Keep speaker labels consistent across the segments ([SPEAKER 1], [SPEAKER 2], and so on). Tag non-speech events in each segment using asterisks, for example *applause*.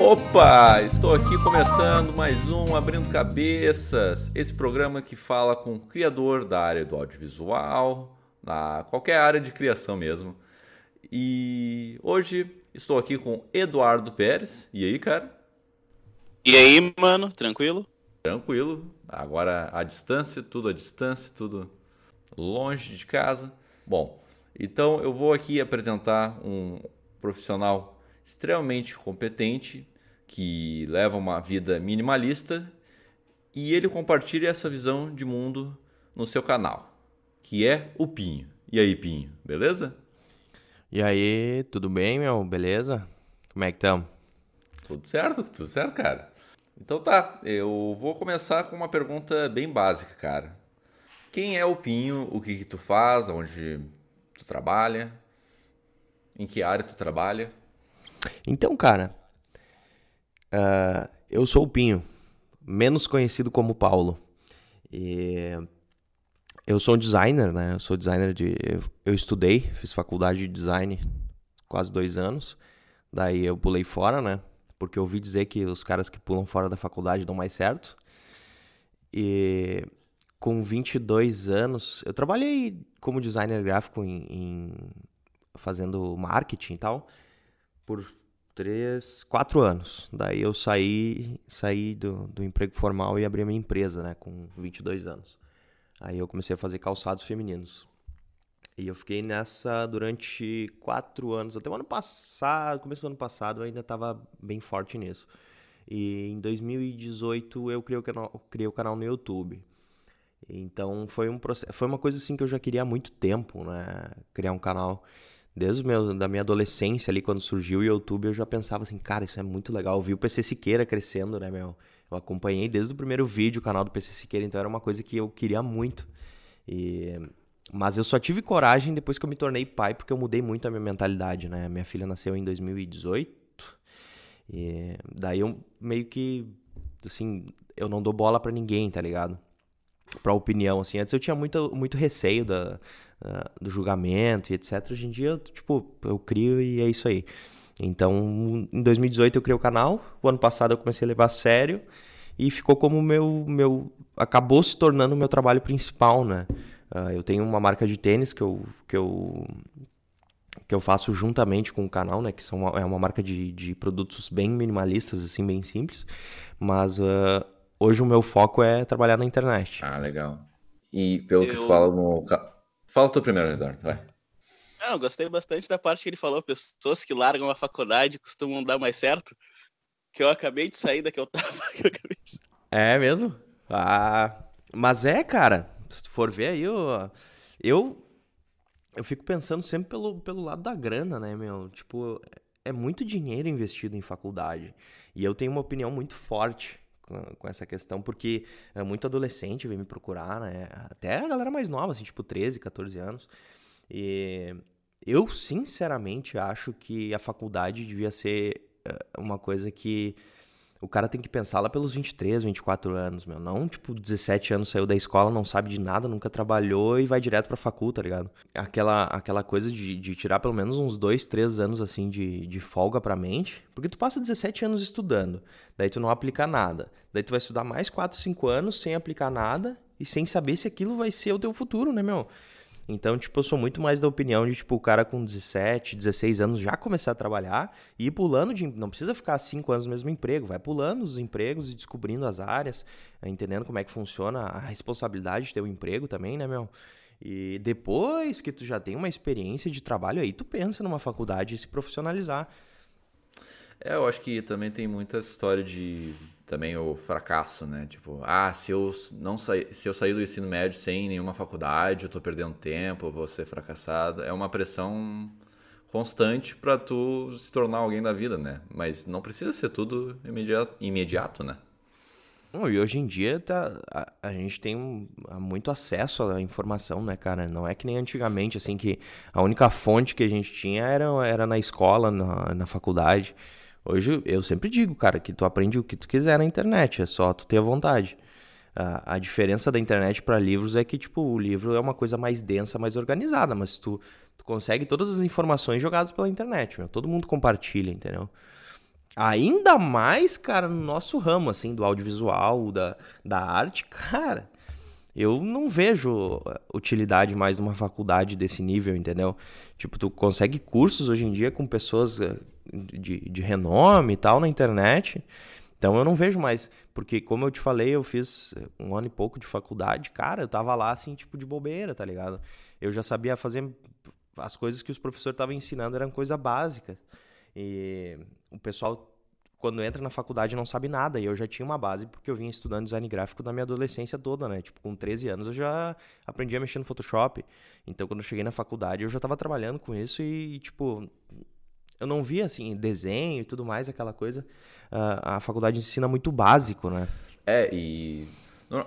[SPEAKER 1] Opa! Estou aqui começando mais um Abrindo Cabeças, esse programa que fala com o criador da área do audiovisual, na qualquer área de criação mesmo. E hoje estou aqui com Eduardo Pérez. E aí, cara?
[SPEAKER 2] E aí, mano, tranquilo?
[SPEAKER 1] Tranquilo. Agora à distância, tudo à distância, tudo longe de casa. Bom, então eu vou aqui apresentar um profissional extremamente competente que leva uma vida minimalista e ele compartilha essa visão de mundo no seu canal, que é o Pinho. E aí, Pinho, beleza?
[SPEAKER 3] E aí, tudo bem, meu? Beleza? Como é que estamos?
[SPEAKER 1] Tudo certo, tudo certo, cara. Então tá, eu vou começar com uma pergunta bem básica, cara. Quem é o Pinho? O que, que tu faz? Onde tu trabalha? Em que área tu trabalha?
[SPEAKER 3] Então, cara, Uh, eu sou o Pinho, menos conhecido como Paulo. E eu sou um designer, né? Eu sou designer de. Eu estudei, fiz faculdade de design quase dois anos. Daí eu pulei fora, né? Porque eu ouvi dizer que os caras que pulam fora da faculdade dão mais certo. E com 22 anos, eu trabalhei como designer gráfico em, em fazendo marketing e tal por três, quatro anos. Daí eu saí, saí do, do emprego formal e abri a minha empresa, né, com 22 anos. Aí eu comecei a fazer calçados femininos. E eu fiquei nessa durante quatro anos, até o ano passado, começo do ano passado, eu ainda estava bem forte nisso. E em 2018 eu criei o canal, criei o canal no YouTube. Então foi um processo, foi uma coisa assim que eu já queria há muito tempo, né, criar um canal desde meu, da minha adolescência ali, quando surgiu o YouTube, eu já pensava assim, cara, isso é muito legal. Eu vi o PC Siqueira crescendo, né, meu? Eu acompanhei desde o primeiro vídeo o canal do PC Siqueira, então era uma coisa que eu queria muito. E... Mas eu só tive coragem depois que eu me tornei pai, porque eu mudei muito a minha mentalidade, né? Minha filha nasceu em 2018. E daí eu meio que, assim, eu não dou bola para ninguém, tá ligado? Pra opinião, assim. Antes eu tinha muito, muito receio da, uh, do julgamento e etc. Hoje em dia, tipo, eu crio e é isso aí. Então, em 2018 eu criei o canal, o ano passado eu comecei a levar a sério e ficou como meu meu acabou se tornando o meu trabalho principal, né? Uh, eu tenho uma marca de tênis que eu que eu que eu faço juntamente com o canal, né? Que são uma, é uma marca de, de produtos bem minimalistas, assim, bem simples. Mas uh, hoje o meu foco é trabalhar na internet.
[SPEAKER 1] Ah, legal. E pelo eu... que tu fala no, Fala tu primeiro, Eduardo, vai.
[SPEAKER 2] Não, gostei bastante da parte que ele falou. Pessoas que largam a faculdade costumam dar mais certo. Que eu acabei de sair da que eu tava. *laughs*
[SPEAKER 3] De... É mesmo? Ah, mas é, cara. Se tu for ver aí, eu, eu, eu fico pensando sempre pelo, pelo lado da grana, né, meu? Tipo, é muito dinheiro investido em faculdade. E eu tenho uma opinião muito forte com, essa questão, porque é, muito adolescente vem me procurar, né? Até a galera mais nova, assim, tipo 13, 14 anos. E eu, sinceramente, acho que a faculdade devia ser é, uma coisa que o cara tem que pensar lá pelos 23, 24 anos, meu. Não, tipo, 17 anos saiu da escola, não sabe de nada, nunca trabalhou e vai direto pra faculdade tá ligado? Aquela, aquela coisa de, de tirar pelo menos uns 2, 3 anos, assim, de, de folga pra mente. Porque tu passa 17 anos estudando, daí tu não aplica nada. Daí tu vai estudar mais 4, 5 anos sem aplicar nada e sem saber se aquilo vai ser o teu futuro, né, meu? Então, tipo, eu sou muito mais da opinião de, tipo, o cara com 17, 16 anos já começar a trabalhar e ir pulando de. Não precisa ficar 5 anos no mesmo emprego, vai pulando os empregos e descobrindo as áreas, entendendo como é que funciona a responsabilidade de ter o um emprego também, né, meu? E depois que tu já tem uma experiência de trabalho, aí tu pensa numa faculdade e se profissionalizar.
[SPEAKER 1] É, eu acho que também tem muita história de também o fracasso, né? Tipo, ah, se eu não sair, se eu sair do ensino médio sem nenhuma faculdade, eu tô perdendo tempo, eu vou ser fracassado. É uma pressão constante para tu se tornar alguém da vida, né? Mas não precisa ser tudo imediato, imediato né?
[SPEAKER 3] e hoje em dia tá, a, a gente tem um, muito acesso à informação, né, cara? Não é que nem antigamente, assim, que a única fonte que a gente tinha era, era na escola, na, na faculdade. Hoje eu sempre digo, cara, que tu aprende o que tu quiser na internet, é só tu ter a vontade. A, diferença da internet para livros é que, tipo, o livro é uma coisa mais densa, mais organizada, mas tu, tu consegue todas as informações jogadas pela internet, meu. Todo mundo compartilha, entendeu? Ainda mais, cara, no nosso ramo, assim, do audiovisual, da, da arte, *laughs* cara, eu não vejo eh, utilidade mais numa faculdade desse nível, entendeu? Tipo, tu consegue cursos hoje em dia com pessoas eh, de, de renome e tal na internet. Então eu não vejo mais, porque como eu te falei, eu fiz eh, um ano e pouco de faculdade, cara, eu tava lá assim, tipo de bobeira, tá ligado? Eu já sabia fazer as coisas que os professores estavam ensinando eram coisa básica. E o pessoal quando entra na faculdade não sabe nada. E eu já tinha uma base porque eu vinha estudando design gráfico da minha adolescência toda, né? Tipo, com 13 anos eu já aprendi a mexer no Photoshop. Então, quando eu cheguei na faculdade, eu já estava trabalhando com isso e, tipo, eu não via, assim, desenho e tudo mais, aquela coisa. Uh, a faculdade ensina muito básico, né?
[SPEAKER 1] É, e...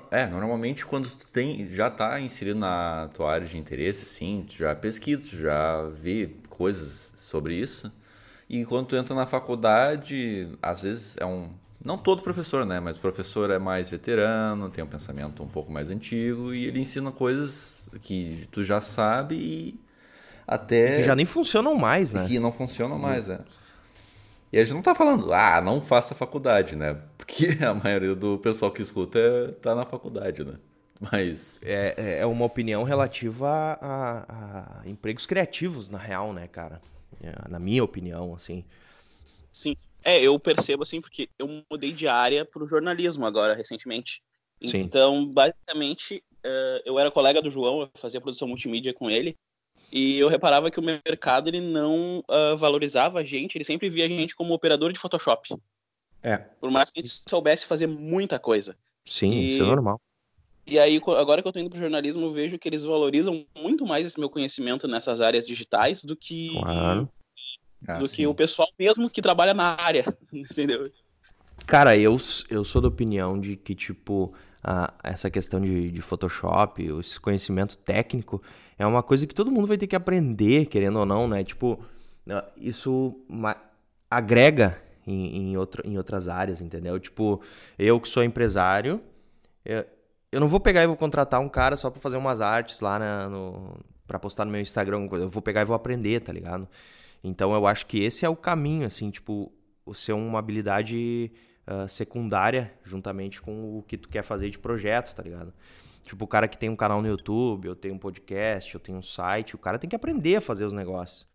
[SPEAKER 1] É, normalmente quando tu tem, já está inserido na tua área de interesse, assim, tu já pesquisa, tu já vê coisas sobre isso e quando tu entra na faculdade, às vezes é um. Não todo professor, né? Mas o professor é mais veterano, tem um pensamento um pouco mais antigo e ele ensina coisas que tu já sabe e até.
[SPEAKER 3] Que já nem funcionam mais, né?
[SPEAKER 1] Que não funcionam mais, é. E a gente não tá falando, ah, não faça faculdade, né? *laughs* Porque a maioria do pessoal que escuta é, tá na faculdade, né? Mas.
[SPEAKER 3] É, é, é uma opinião relativa a, a empregos criativos, na real, né, cara? É, na minha opinião, assim.
[SPEAKER 2] Sim. É, eu percebo assim, porque eu mudei de área para o jornalismo agora, recentemente. Sim. Então, basicamente, uh, eu era colega do João, eu fazia produção multimídia com ele, e eu reparava que o mercado ele não uh, valorizava a gente, ele sempre via a gente como operador de Photoshop.
[SPEAKER 3] É.
[SPEAKER 2] Por mais que a gente soubesse fazer muita coisa.
[SPEAKER 3] Sim, e... isso é normal.
[SPEAKER 2] E aí, agora que eu tô indo pro jornalismo, eu vejo que eles valorizam muito mais esse meu conhecimento nessas áreas digitais do que claro. Ah, do sim. que o pessoal mesmo que trabalha na área, *laughs* entendeu?
[SPEAKER 3] Cara, eu, eu sou da opinião de que, tipo, a, essa questão de, de Photoshop, esse conhecimento técnico, é uma coisa que todo mundo vai ter que aprender, querendo ou não, né? Tipo, isso agrega em, em, outro, em outras áreas, entendeu? Tipo, eu que sou empresário, eu, eu não vou pegar e vou contratar um cara só para fazer umas artes lá na, no, pra postar no meu Instagram. Eu vou pegar e vou aprender, tá ligado? Então eu acho que esse é o caminho, assim, tipo, ser uma habilidade uh, secundária juntamente com o que tu quer fazer de projeto, tá ligado? Tipo, o cara que tem um canal no YouTube, eu tenho um podcast, eu tenho um site, o cara tem que aprender a fazer os negócios.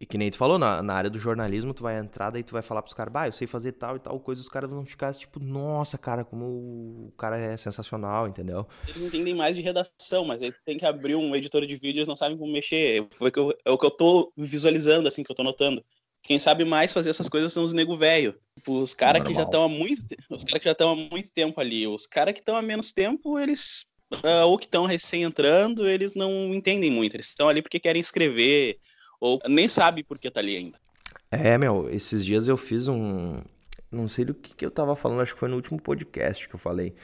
[SPEAKER 3] E que nem tu falou, na, na área do jornalismo, tu vai entrar, daí tu vai falar pros caras, bah, eu sei fazer tal e tal coisa, os caras vão ficar tipo, nossa, cara, como o cara é sensacional, entendeu?
[SPEAKER 2] Eles entendem mais de redação, mas aí tem que abrir um editor de vídeo, eles não sabem como mexer. Foi que eu, é o que eu tô visualizando, assim, que eu tô notando. Quem sabe mais fazer essas coisas são os nego velho. Tipo, os caras que já estão há muito Os caras que já estão há muito tempo ali. Os caras que estão há menos tempo, eles. Uh, ou que estão recém entrando, eles não entendem muito. Eles estão ali porque querem escrever ou nem sabe por que tá ali ainda.
[SPEAKER 3] É, meu, esses dias eu fiz um. Não sei do que, que eu tava falando, acho que foi no último podcast que eu falei.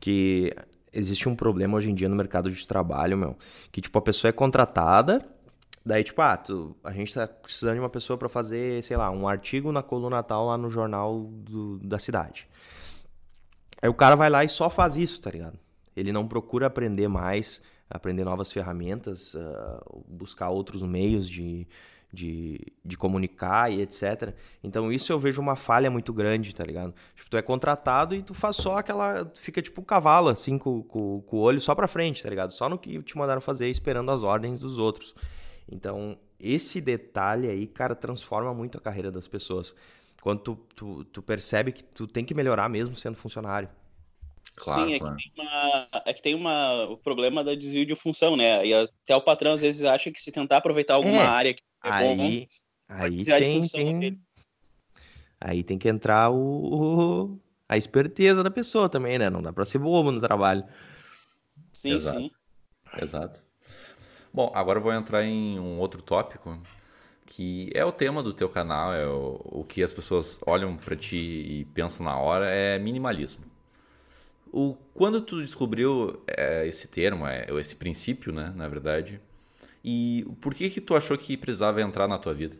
[SPEAKER 3] Que existe um problema hoje em dia no mercado de trabalho, meu. Que, tipo, a pessoa é contratada, daí, tipo, ah, tu, a gente tá precisando de uma pessoa para fazer, sei lá, um artigo na coluna tal lá no jornal do, da cidade. Aí o cara vai lá e só faz isso, tá ligado? Ele não procura aprender mais, aprender novas ferramentas, uh, buscar outros meios de, de, de, comunicar e etc. Então isso eu vejo uma falha muito grande, tá ligado? Tipo, tu é contratado e tu faz só aquela. Tu fica tipo um cavalo, assim, com, com, com o olho só pra frente, tá ligado? Só no que te mandaram fazer, esperando as ordens dos outros. Então, esse detalhe aí, cara, transforma muito a carreira das pessoas. Quando tu, tu, tu percebe que tu tem que melhorar mesmo sendo funcionário.
[SPEAKER 2] Claro, Sim, é, claro. Que tem uma, é que tem uma, o problema da desvio de função, né? E até o patrão às vezes acha que se tentar aproveitar alguma é, área que
[SPEAKER 3] é aí, bom, aí tem, tem aí tem que entrar o, o, a esperteza da pessoa também, né? Não dá para ser bobo no trabalho.
[SPEAKER 2] Sim, Exato. sim.
[SPEAKER 1] Exato. Bom, agora eu vou entrar em um outro tópico que é o tema do teu canal, é o, o que as pessoas olham para ti e pensam na hora é minimalismo. O, quando tu descobriu é, esse termo, é, esse princípio, né, na verdade, e por que que tu achou que precisava entrar na tua vida?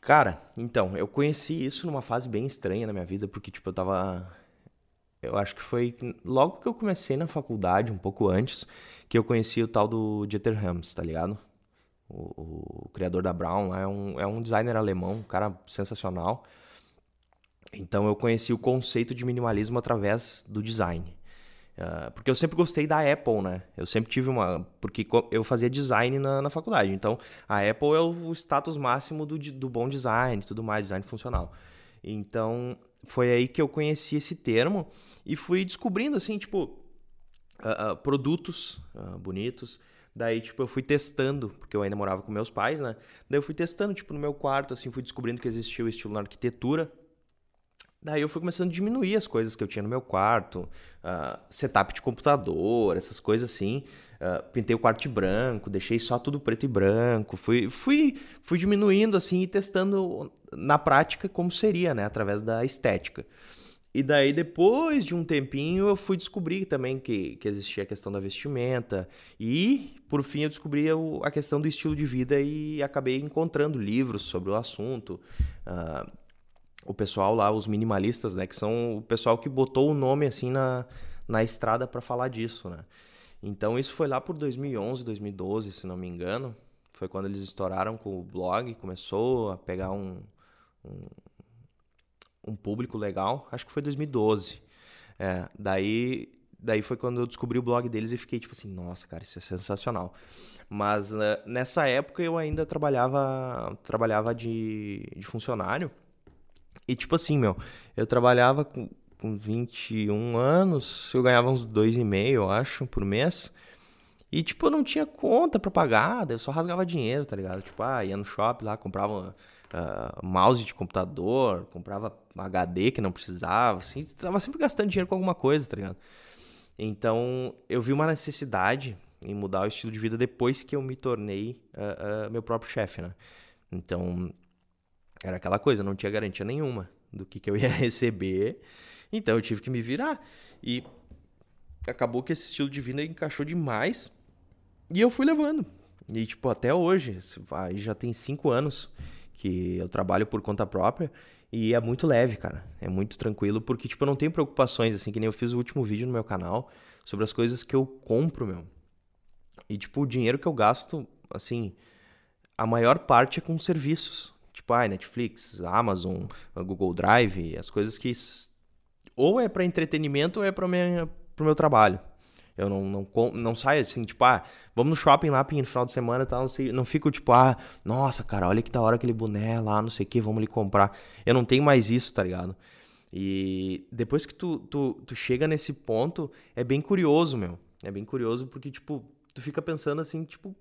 [SPEAKER 3] Cara, então, eu conheci isso numa fase bem estranha na minha vida, porque, tipo, eu tava... eu acho que foi logo que eu comecei na faculdade, um pouco antes, que eu conheci o tal do Dieter Rams, tá ligado? O, o, criador da Brown é um, é um designer alemão, um cara sensacional. Então eu conheci o conceito de minimalismo através do design. Uh, porque eu sempre gostei da Apple, né? Eu sempre tive uma. Porque eu fazia design na, na faculdade. Então, a Apple é o status máximo do, do bom design tudo mais, design funcional. Então, foi aí que eu conheci esse termo e fui descobrindo, assim, tipo, uh, uh, produtos bonitos. Daí, tipo, eu fui testando, porque eu ainda morava com meus pais, né? Daí eu fui testando, tipo, no meu quarto, assim, fui descobrindo que existia o estilo na arquitetura. Daí eu fui começando a diminuir as coisas que eu tinha no meu quarto, uh, setup de computador, essas coisas assim. Uh, pintei o quarto de branco, deixei só tudo preto e branco. Fui, fui, fui diminuindo assim e testando na prática como seria, né? Através da estética. E daí, depois de um tempinho, eu fui descobrir também que, que existia a questão da vestimenta. E, por fim, eu descobri a questão do estilo de vida e acabei encontrando livros sobre o assunto. Uh, o pessoal lá, os minimalistas, né? Que são o pessoal que botou o nome assim na, na estrada para falar disso, né? Então isso foi lá por 2011, 2012, se não me engano. Foi quando eles estouraram com o blog, começou a pegar um, um, um público legal. Acho que foi 2012. É, daí, daí foi quando eu descobri o blog deles e fiquei tipo assim, nossa, cara, isso é sensacional. Mas né, nessa época eu ainda trabalhava, trabalhava de, de funcionário. E tipo assim, meu, eu trabalhava com, com 21 anos, eu ganhava uns 2,5, eu acho, por mês. E, tipo, eu não tinha conta pra pagar, eu só rasgava dinheiro, tá ligado? Tipo, ah, ia no shopping lá, comprava uh, mouse de computador, comprava HD que não precisava, assim, tava sempre gastando dinheiro com alguma coisa, tá ligado? Então, eu vi uma necessidade em mudar o estilo de vida depois que eu me tornei uh, uh, meu próprio chefe, né? Então, era aquela coisa, não tinha garantia nenhuma do que, que eu ia *laughs* receber. Então eu tive que me virar. E acabou que esse estilo de vida encaixou demais. E eu fui levando. E, tipo, até hoje, já tem cinco anos que eu trabalho por conta própria. E é muito leve, cara. É muito tranquilo, porque, tipo, eu não tenho preocupações, assim, que nem eu fiz o último vídeo no meu canal sobre as coisas que eu compro, meu. E, tipo, o dinheiro que eu gasto, assim, a maior parte é com serviços. Tipo, Netflix, Amazon, Google Drive, as coisas que ou é para entretenimento ou é para o meu trabalho. Eu não, não, não saio assim, tipo, ah, vamos no shopping lá no final de semana e tal, não, não fico tipo, ah, nossa, cara, olha que da hora aquele boné lá, não sei o que, vamos ali comprar. Eu não tenho mais isso, tá ligado? E depois que tu, tu, tu chega nesse ponto, é bem curioso, meu. É bem curioso porque, tipo, tu fica pensando assim, tipo,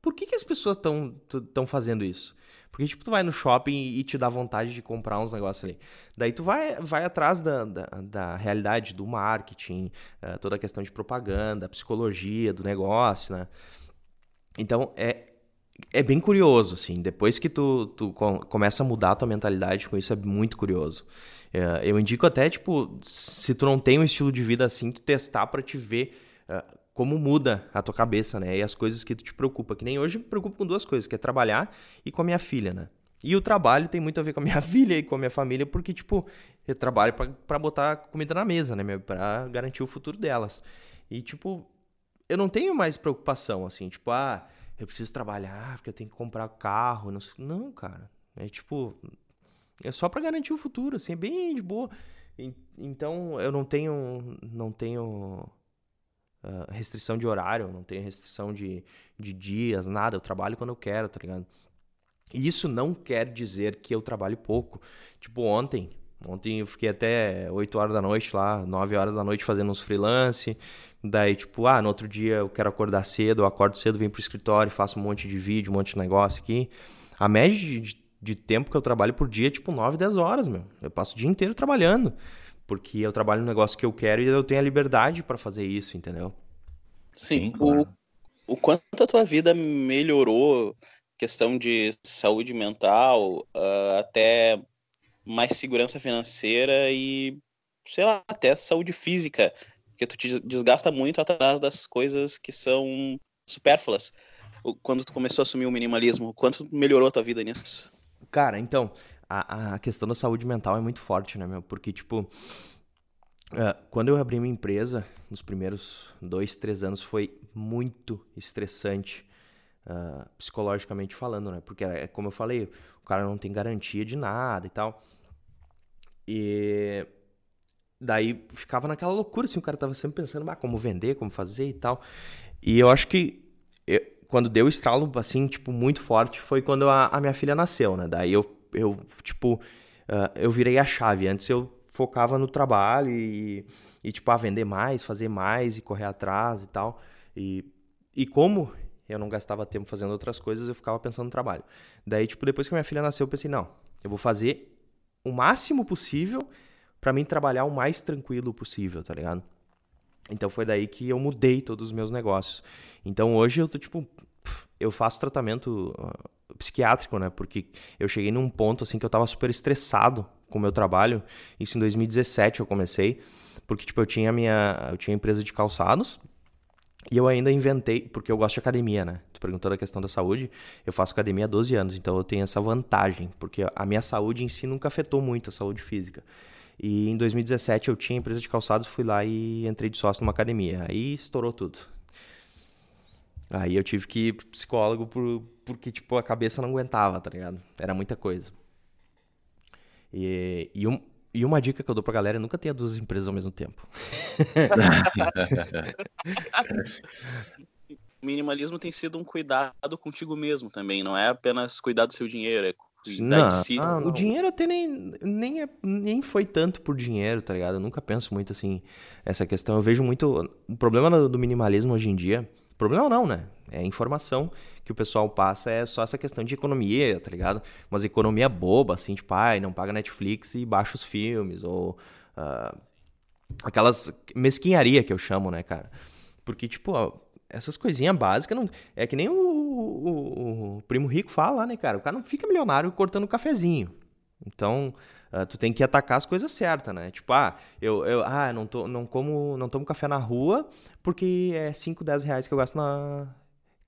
[SPEAKER 3] por que, que as pessoas estão fazendo isso? Porque, tipo, tu vai no shopping e te dá vontade de comprar uns negócios ali. Daí tu vai, vai atrás da, da, da realidade do marketing, uh, toda a questão de propaganda, psicologia do negócio, né? Então, é, é bem curioso, assim. Depois que tu, tu começa a mudar a tua mentalidade com isso, é muito curioso. Uh, eu indico até, tipo, se tu não tem um estilo de vida assim, tu testar para te ver... Como muda a tua cabeça, né? E as coisas que tu te preocupa. Que nem hoje me preocupo com duas coisas, que é trabalhar e com a minha filha, né? E o trabalho tem muito a ver com a minha *laughs* filha e com a minha família, porque, tipo, eu trabalho para botar comida na mesa, né? Para garantir o futuro delas. E, tipo, eu não tenho mais preocupação, assim, tipo, ah, eu preciso trabalhar porque eu tenho que comprar carro. Não, não cara. É tipo, é só para garantir o futuro, assim, é bem de boa. Então, eu não tenho, não tenho uh, restrição de horário, não tenho restrição de, de dias, nada. Eu trabalho quando eu quero, tá ligado? E isso não quer dizer que eu trabalho pouco. Tipo, ontem, Ontem eu fiquei até 8 horas da noite lá, 9 horas da noite fazendo uns freelance. Daí, tipo, ah, no outro dia eu quero acordar cedo, eu acordo cedo, venho pro escritório, faço um monte de vídeo, um monte de negócio aqui. A média de, de tempo que eu trabalho por dia é tipo 9, 10 horas, meu. Eu passo o dia inteiro trabalhando porque eu trabalho no negócio que eu quero e eu tenho a liberdade para fazer isso, entendeu?
[SPEAKER 2] Sim, Sim claro. o, o quanto a tua vida melhorou, questão de saúde mental, uh, até mais segurança financeira e, sei lá, até saúde física, porque tu te desgasta muito atrás das coisas que são supérfluas. Quando tu começou a assumir o minimalismo, quanto melhorou a tua vida nisso?
[SPEAKER 3] Cara, então, a, a questão da saúde mental é muito forte, né, meu? Porque, tipo, Uh, quando eu abri minha empresa, nos primeiros dois, três anos, foi muito estressante, uh, psicologicamente falando, né? Porque, é como eu falei, o cara não tem garantia de nada e tal. E daí ficava naquela loucura, assim, o cara tava sempre pensando, ah, como vender, como fazer e tal. E eu acho que eu, quando deu o estralo, assim, tipo, muito forte, foi quando a, a minha filha nasceu, né? Daí eu, eu tipo, uh, eu virei a chave. Antes eu focava no trabalho e, e tipo, a vender mais, fazer mais e correr atrás e tal. E, e como eu não gastava tempo fazendo outras coisas, eu ficava pensando no trabalho. Daí, tipo, depois que minha filha nasceu, eu pensei, não, eu vou fazer o máximo possível para mim trabalhar o mais tranquilo possível, tá ligado? Então foi daí que eu mudei todos os meus negócios. Então hoje eu tô tipo, eu faço tratamento uh, psiquiátrico, né? Porque eu cheguei num ponto assim que eu tava super estressado com o meu trabalho. Isso em 2017 eu comecei, porque tipo eu tinha minha, eu tinha empresa de calçados e eu ainda inventei, porque eu gosto de academia, né? Tu perguntou da questão da saúde, eu faço academia há 12 anos, então eu tenho essa vantagem, porque a minha saúde em si nunca afetou muito a saúde física. E em 2017 eu tinha empresa de calçados, fui lá e entrei de sócio numa academia. Aí estourou tudo. Aí eu tive que ir pro psicólogo por, porque, tipo, a cabeça não aguentava, tá ligado? Era muita coisa. E, e, um, e uma dica que eu dou pra galera é nunca tenha duas empresas ao mesmo tempo. *laughs*
[SPEAKER 2] o minimalismo tem sido um cuidado contigo mesmo também, não é apenas cuidar do seu dinheiro, é
[SPEAKER 3] não, si. Ah, o dinheiro até nem, nem, é, nem foi tanto por dinheiro, tá ligado? Eu nunca penso muito assim, essa questão. Eu vejo muito. O problema do minimalismo hoje em dia. Problema não, né? É informação que o pessoal passa, é só essa questão de economia, tá ligado? Mas economia boba, assim, tipo, ai, não paga Netflix e baixa os filmes, ou. Uh, aquelas mesquinharia que eu chamo, né, cara? Porque, tipo, essas coisinhas básicas não. É que nem o, o, o, primo rico fala, né, cara? O cara não fica milionário cortando cafezinho. Então, uh, tu tem que atacar as coisas certas, né? Tipo, ah, eu, eu ah, não, tô, não como, não tomo café na rua porque é 5, 10 reais que eu gasto na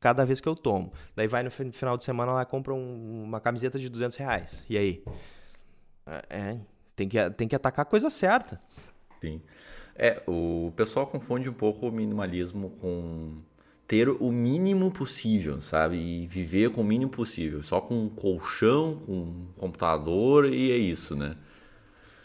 [SPEAKER 3] cada vez que eu tomo. Daí vai no final de semana lá compra um, uma camiseta de 200 reais. E aí? É, é, tem que, tem que atacar a coisa certa.
[SPEAKER 1] Sim. É, o pessoal confunde um pouco o minimalismo com ter o mínimo possível, sabe? E viver com o mínimo possível. Só com um colchão, com um computador e é isso, né?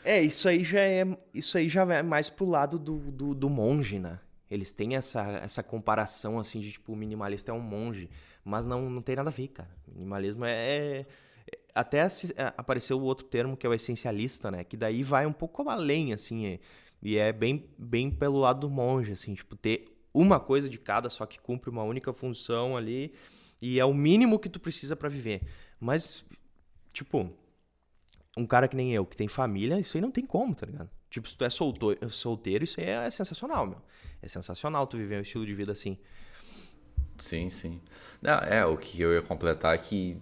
[SPEAKER 3] É, isso aí já é, isso aí já é mais pro lado do, do, do monge, né? Eles têm essa, essa comparação, assim, de tipo, o minimalista é um monge. Mas não, não tem nada a ver, cara. Minimalismo é. é até é, apareceu o outro termo que é o essencialista, né? Que daí vai um pouco além, assim. É, e é bem, bem pelo lado do monge, assim, tipo, ter uma coisa de cada, só que cumpre uma única função ali e é o mínimo que tu precisa para viver. Mas, tipo, um cara que nem eu, que tem família, isso aí não tem como, tá ligado? Tipo, se tu é solteiro, solteiro isso aí é sensacional, meu. É sensacional tu viver um estilo de vida assim.
[SPEAKER 1] Sim, sim. Não, é, o que eu ia completar é que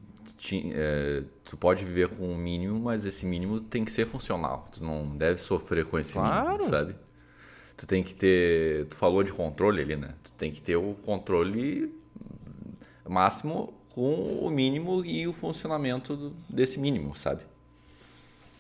[SPEAKER 1] é, tu pode viver com o mínimo, mas esse mínimo tem que ser funcional. Tu não deve sofrer com esse claro. mínimo, sabe? Tu tem que ter. Tu falou de controle ali, né? Tu tem que ter o controle máximo com o mínimo e o funcionamento desse mínimo, sabe?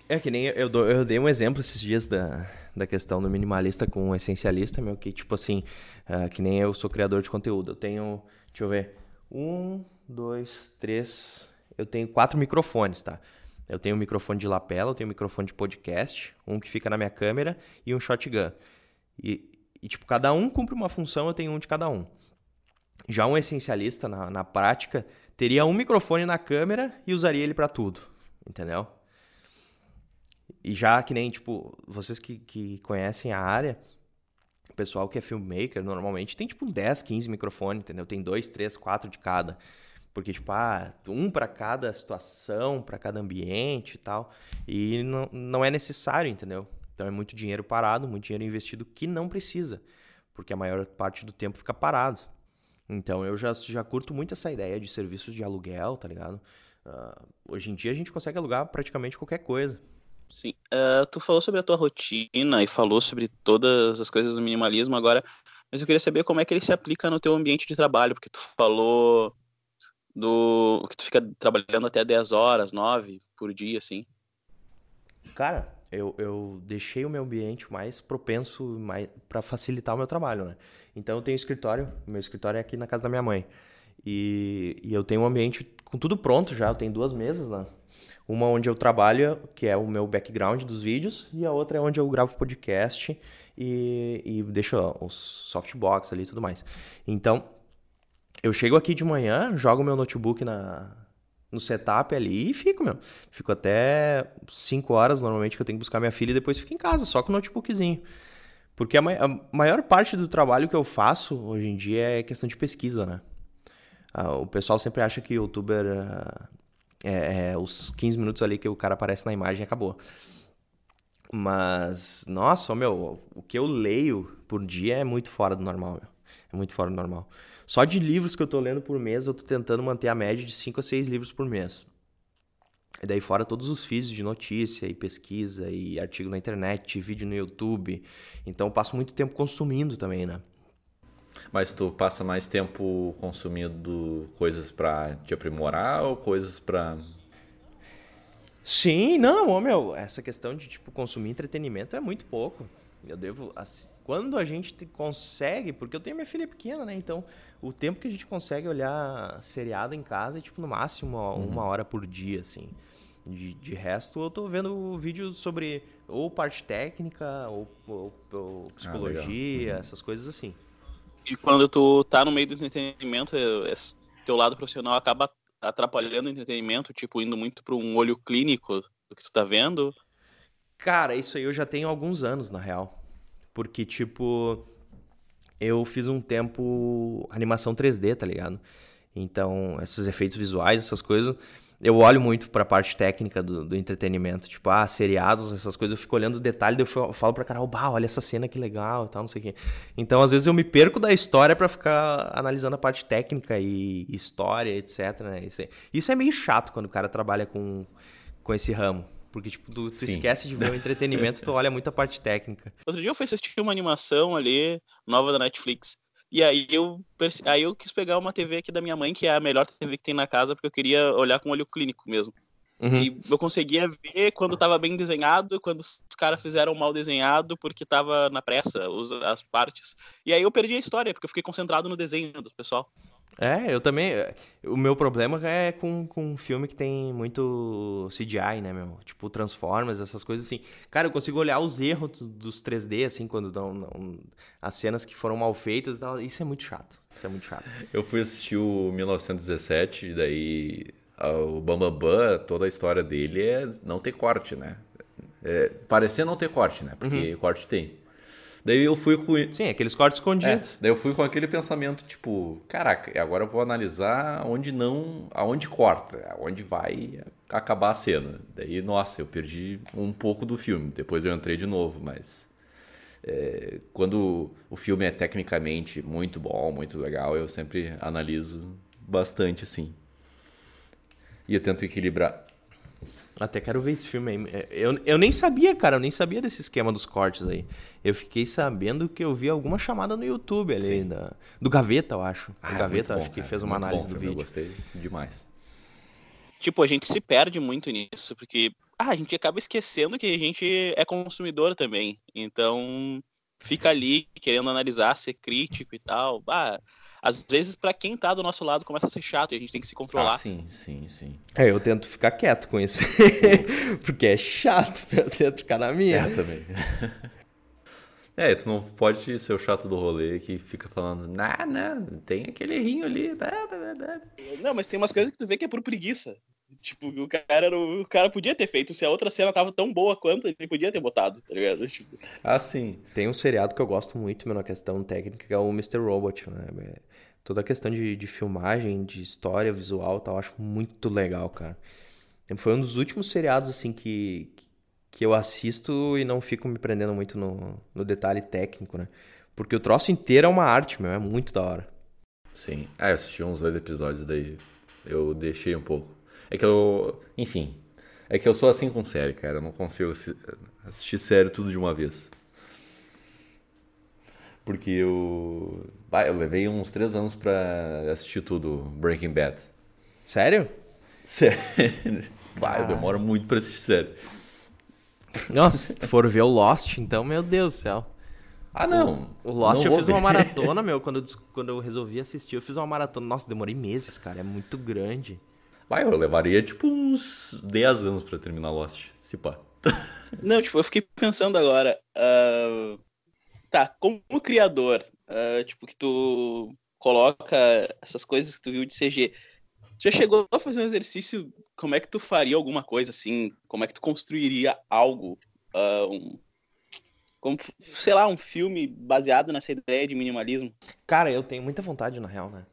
[SPEAKER 3] É que nem eu, eu dei um exemplo esses dias da, da questão do minimalista com o essencialista, meu, que tipo assim, uh, que nem eu sou criador de conteúdo. Eu tenho, deixa eu ver, um, dois, três, eu tenho quatro microfones, tá? Eu tenho um microfone de lapela, eu tenho um microfone de podcast, um que fica na minha câmera e um shotgun. E, e, tipo, cada um cumpre uma função, eu tenho um de cada um. Já um essencialista, na, na prática, teria um microfone na câmera e usaria ele para tudo, entendeu? E já que nem, tipo, vocês que, que conhecem a área, o pessoal que é filmmaker, normalmente tem, tipo, 10, 15 microfones, entendeu? Tem dois, três, quatro de cada. Porque, tipo, ah, um para cada situação, para cada ambiente e tal. E não, não é necessário, entendeu? Então é muito dinheiro parado, muito dinheiro investido que não precisa, porque a maior parte do tempo fica parado. Então eu já, já curto muito essa ideia de serviços de aluguel, tá ligado? Uh, hoje em dia a gente consegue alugar praticamente qualquer coisa.
[SPEAKER 2] Sim. Uh, tu falou sobre a tua rotina e falou sobre todas as coisas do minimalismo agora, mas eu queria saber como é que ele se aplica no teu ambiente de trabalho, porque tu falou do que tu fica trabalhando até 10 horas, 9 por dia, assim.
[SPEAKER 3] Cara, eu, eu deixei o meu ambiente mais propenso mais, para facilitar o meu trabalho, né? Então eu tenho escritório, meu escritório é aqui na casa da minha mãe. E, e eu tenho um ambiente com tudo pronto já, eu tenho duas mesas, né? Uma onde eu trabalho, que é o meu background dos vídeos, e a outra é onde eu gravo podcast e, e deixo os softbox ali e tudo mais. Então, eu chego aqui de manhã, jogo meu notebook na, no setup ali e fico, meu. Fico até 5 horas normalmente que eu tenho que buscar minha filha e depois fico em casa, só com o notebookzinho. Porque a, ma a maior parte do trabalho que eu faço hoje em dia é questão de pesquisa, né? Ah, o pessoal sempre acha que youtuber uh, é, é, os 15 minutos ali que o cara aparece na imagem acabou. Mas, nossa, meu, o que eu leio por dia é muito fora do normal, meu. É muito fora do normal. Só de livros que eu tô lendo por mês, eu tô tentando manter a média de 5 a 6 livros por mês. E daí fora todos os feeds de notícia e pesquisa e artigo na internet, vídeo no YouTube. Então eu passo muito tempo consumindo também, né?
[SPEAKER 1] Mas tu passa mais tempo consumindo coisas para te aprimorar ou coisas para
[SPEAKER 3] Sim, não, meu, essa questão de tipo consumir entretenimento é muito pouco. Eu devo quando a gente consegue, porque eu tenho minha filha pequena, né? Então, o tempo que a gente consegue olhar seriado em casa é tipo no máximo uhum. uma hora por dia, assim. De, de resto, eu tô vendo vídeos sobre ou parte técnica, ou, ou, ou ah, psicologia, ah, essas coisas assim.
[SPEAKER 2] E quando tu tá no meio do entretenimento, esse teu lado profissional acaba atrapalhando o entretenimento, tipo, indo muito para um olho clínico do que tu tá vendo?
[SPEAKER 3] Cara, isso aí eu já tenho alguns anos, na real. Porque, tipo, eu fiz um tempo animação 3D, tá ligado? Então, esses efeitos visuais, essas coisas, eu olho muito pra parte técnica do, do entretenimento. Tipo, ah, seriados, essas coisas, eu fico olhando o detalhe, eu falo pra Carol, bah, olha essa cena que legal e tal, não sei o quê. Então, às vezes eu me perco da história para ficar analisando a parte técnica e história, etc. Né? Isso, é, isso é meio chato quando o cara trabalha com, com esse ramo. Porque, tipo, tu, tu esquece de ver o entretenimento, tu olha muito a parte técnica.
[SPEAKER 2] Outro dia eu fui assistir uma animação ali, nova da Netflix. E aí eu, aí eu quis pegar uma TV aqui da minha mãe, que é a melhor TV que tem na casa, porque eu queria olhar com olho clínico mesmo. Uhum. E eu conseguia ver quando tava bem desenhado, quando os caras fizeram mal desenhado, porque tava na pressa os, as partes. E aí eu perdi a história, porque eu fiquei concentrado no desenho do pessoal.
[SPEAKER 3] É, eu também. O meu problema é com, com um filme que tem muito CGI, né, meu? Tipo Transformers, essas coisas assim. Cara, eu consigo olhar os erros dos 3D, assim, quando dão, dão as cenas que foram mal feitas. Isso é muito chato. Isso é muito chato.
[SPEAKER 1] Eu fui assistir o 1917, e daí o Bambambam, Bam Bam, toda a história dele é não ter corte, né? É, parecer não ter corte, né? Porque uhum. corte tem. Daí eu fui com.
[SPEAKER 3] Sim, aqueles cortes escondidos.
[SPEAKER 1] É, daí eu fui com aquele pensamento, tipo, caraca, agora eu vou analisar onde não. aonde corta, aonde vai acabar a cena. Daí, nossa, eu perdi um pouco do filme. Depois eu entrei de novo, mas. É, quando o filme é tecnicamente muito bom, muito legal, eu sempre analiso bastante assim. E eu tento equilibrar
[SPEAKER 3] até quero ver esse filme aí. É, eu, eu nem sabia, cara, eu nem sabia desse esquema dos cortes aí. Eu fiquei sabendo que eu vi alguma chamada no YouTube ali, da, do Gaveta, eu acho. Ah, o é Gaveta, bom, acho que fez uma análise do vídeo. Eu
[SPEAKER 1] gostei demais.
[SPEAKER 2] Tipo, a gente se perde muito nisso, porque ah, a gente acaba esquecendo que a gente é consumidor também. Então, fica ali querendo analisar, ser crítico e tal. Ah, às vezes, para quem tá do nosso lado, começa a ser chato e a gente tem que se controlar. Ah,
[SPEAKER 1] sim, sim, sim.
[SPEAKER 3] É, eu tento ficar quieto com isso. *laughs* Porque é chato, *laughs* eu tento ficar na minha.
[SPEAKER 1] É, também. *laughs* É, tu não pode ser o chato do rolê que fica falando, nah, não, tem aquele errinho ali.
[SPEAKER 2] Não, mas tem umas coisas que tu vê que é por preguiça. Tipo, o cara, o cara podia ter feito. Se a outra cena tava tão boa quanto, ele podia ter botado, tá ligado? Tipo...
[SPEAKER 1] Ah, sim.
[SPEAKER 3] Tem um seriado que eu gosto muito, meu, na questão técnica, que é o Mr. Robot, né? É, toda a questão de, de filmagem, de história visual tal, eu acho muito legal, cara. Foi um dos últimos seriados, assim, que, que eu assisto e não fico me prendendo muito no, no detalhe técnico, né? Porque o troço inteiro é uma arte, meu, é muito da hora.
[SPEAKER 1] Sim. Ah, eu assisti uns dois episódios daí. Eu deixei um pouco. É que eu. Enfim. É que eu sou assim com série, cara. Eu não consigo assistir série tudo de uma vez. Porque eu. Bah, eu levei uns três anos pra assistir tudo Breaking Bad.
[SPEAKER 3] Sério?
[SPEAKER 1] Sério. *laughs* Bah, eu demoro muito pra assistir série.
[SPEAKER 3] Nossa, se tu for ver o Lost, então, meu Deus do céu.
[SPEAKER 1] Ah, não.
[SPEAKER 3] O, o Lost
[SPEAKER 1] não
[SPEAKER 3] eu fiz
[SPEAKER 1] ver.
[SPEAKER 3] uma maratona, *laughs* meu, quando eu, quando eu resolvi assistir, eu fiz uma maratona. Nossa, demorei meses, cara, é muito grande.
[SPEAKER 1] Vai, eu levaria tipo uns 10 anos pra terminar Lost, se pá. *laughs*
[SPEAKER 2] Não, tipo, eu fiquei pensando agora. Uh, tá, como criador, uh, tipo, que tu coloca essas coisas que tu viu de CG. Tu já chegou a fazer um exercício? Como é que tu faria alguma coisa assim? Como é que tu construiria algo? Uh, um, como, sei lá, um filme baseado nessa ideia de minimalismo?
[SPEAKER 3] Cara, eu tenho muita vontade, na real, né?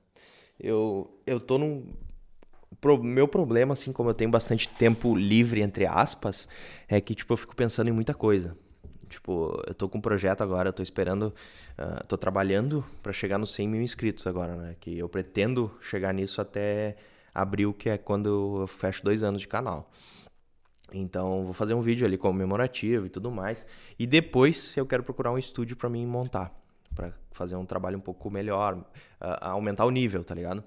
[SPEAKER 3] Eu, eu tô num. Pro, meu problema, assim, como eu tenho bastante tempo livre, entre aspas, é que, tipo, eu fico pensando em muita coisa. Tipo, eu tô com um projeto agora, eu tô esperando, uh, tô trabalhando para chegar nos 100 mil inscritos agora, né? Que eu pretendo chegar nisso até abril, que é quando eu fecho dois anos de canal. Então, vou fazer um vídeo ali comemorativo e tudo mais. E depois eu quero procurar um estúdio para mim montar, para fazer um trabalho um pouco melhor, uh, aumentar o nível, tá ligado?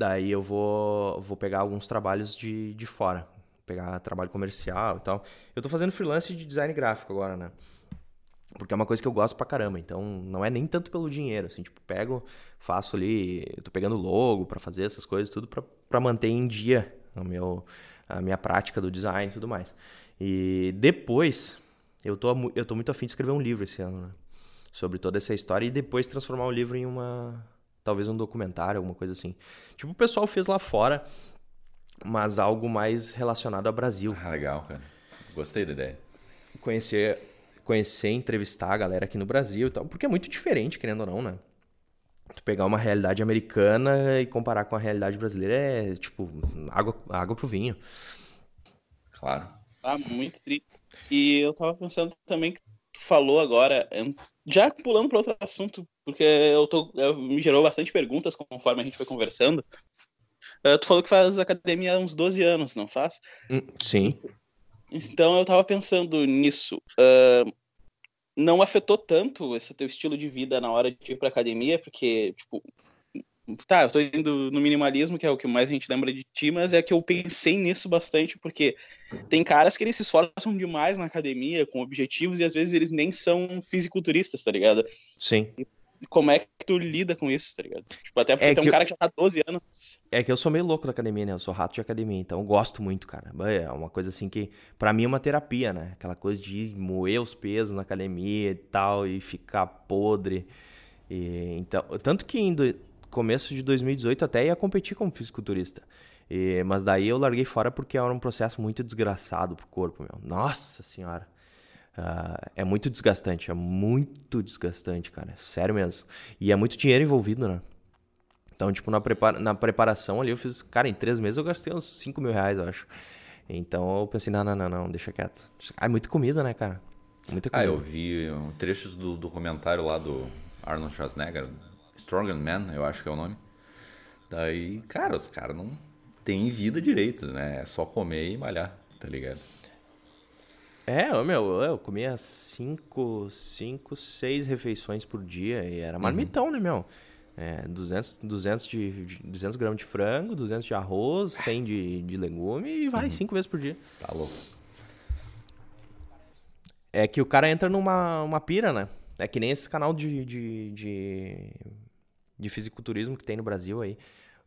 [SPEAKER 3] Daí eu vou, vou pegar alguns trabalhos de, de fora, pegar trabalho comercial e tal. Eu tô fazendo freelance de design gráfico agora, né? Porque é uma coisa que eu gosto pra caramba, então não é nem tanto pelo dinheiro, assim, tipo, pego, faço ali, eu tô pegando logo para fazer essas coisas, tudo para manter em dia meu, a minha prática do design e tudo mais. E depois, eu tô, eu tô muito afim de escrever um livro esse ano, né? Sobre toda essa história e depois transformar o livro em uma, talvez um documentário, alguma coisa assim. Tipo, o pessoal fez lá fora, mas algo mais relacionado ao Brasil.
[SPEAKER 1] Ah, legal, cara. Gostei da ideia.
[SPEAKER 3] Conhecer, conhecer, entrevistar a galera aqui no Brasil e tal, porque é muito diferente, querendo ou não, né? Tu pegar uma realidade americana e comparar com a realidade brasileira é, tipo, água, água pro vinho.
[SPEAKER 1] Claro.
[SPEAKER 2] Ah, muito triste. E eu tava pensando também que tu falou agora, já pulando para outro assunto, porque eu tô, eu, me gerou bastante perguntas conforme a gente foi conversando. Uh, tu falou que faz academia há uns 12 anos, não faz?
[SPEAKER 3] Sim.
[SPEAKER 2] Então eu tava pensando nisso. Uh, não afetou tanto esse teu estilo de vida na hora de ir pra academia, porque, tipo, tá, eu tô indo no minimalismo, que é o que mais a gente lembra de ti, mas é que eu pensei nisso bastante, porque tem caras que eles se esforçam demais na academia, com objetivos, e às vezes eles nem são fisiculturistas, tá ligado?
[SPEAKER 3] Sim.
[SPEAKER 2] Como é que tu lida com isso, tá ligado? Tipo, até porque
[SPEAKER 3] É
[SPEAKER 2] tem um
[SPEAKER 3] que
[SPEAKER 2] cara que já tá 12 anos.
[SPEAKER 3] É que eu sou meio louco da academia, né? Eu sou rato de academia, então eu gosto muito, cara. É uma coisa assim que, pra mim, é uma terapia, né? Aquela coisa de moer os pesos na academia e tal, e ficar podre. E, então, tanto que em do- começo de 2018 até ia competir como fisiculturista. E, mas daí eu larguei fora porque era um processo muito desgraçado pro corpo, meu. Nossa senhora. Ah, é muito desgastante, é muito desgastante, cara. Sério mesmo. E é muito dinheiro envolvido, né? Então, tipo, na, prepara na preparação ali eu fiz. Cara, em três meses eu gastei uns 5 mil reais, eu acho. Então eu pensei, não, não, não, não, deixa quieto. Ah, é muita comida, né, cara? Muita
[SPEAKER 1] Ah,
[SPEAKER 3] comida.
[SPEAKER 1] eu vi um, trechos do documentário lá do Arnold Schwarzenegger, Strong Man, eu acho que é o nome. Daí, cara, os caras não têm vida direito, né? É só comer e malhar, tá ligado?
[SPEAKER 3] É, meu, eu comia cinco, cinco, seis refeições por dia e era marmitão, né, meu? É, 200, 200, de, de- 200 gramas de frango, 200 de arroz, 100 de, de legume e vai cinco vezes por dia.
[SPEAKER 1] Tá louco.
[SPEAKER 3] É que o cara entra numa uma pira, né? É que nem esse canal de, de, de, de fisiculturismo que tem no Brasil aí.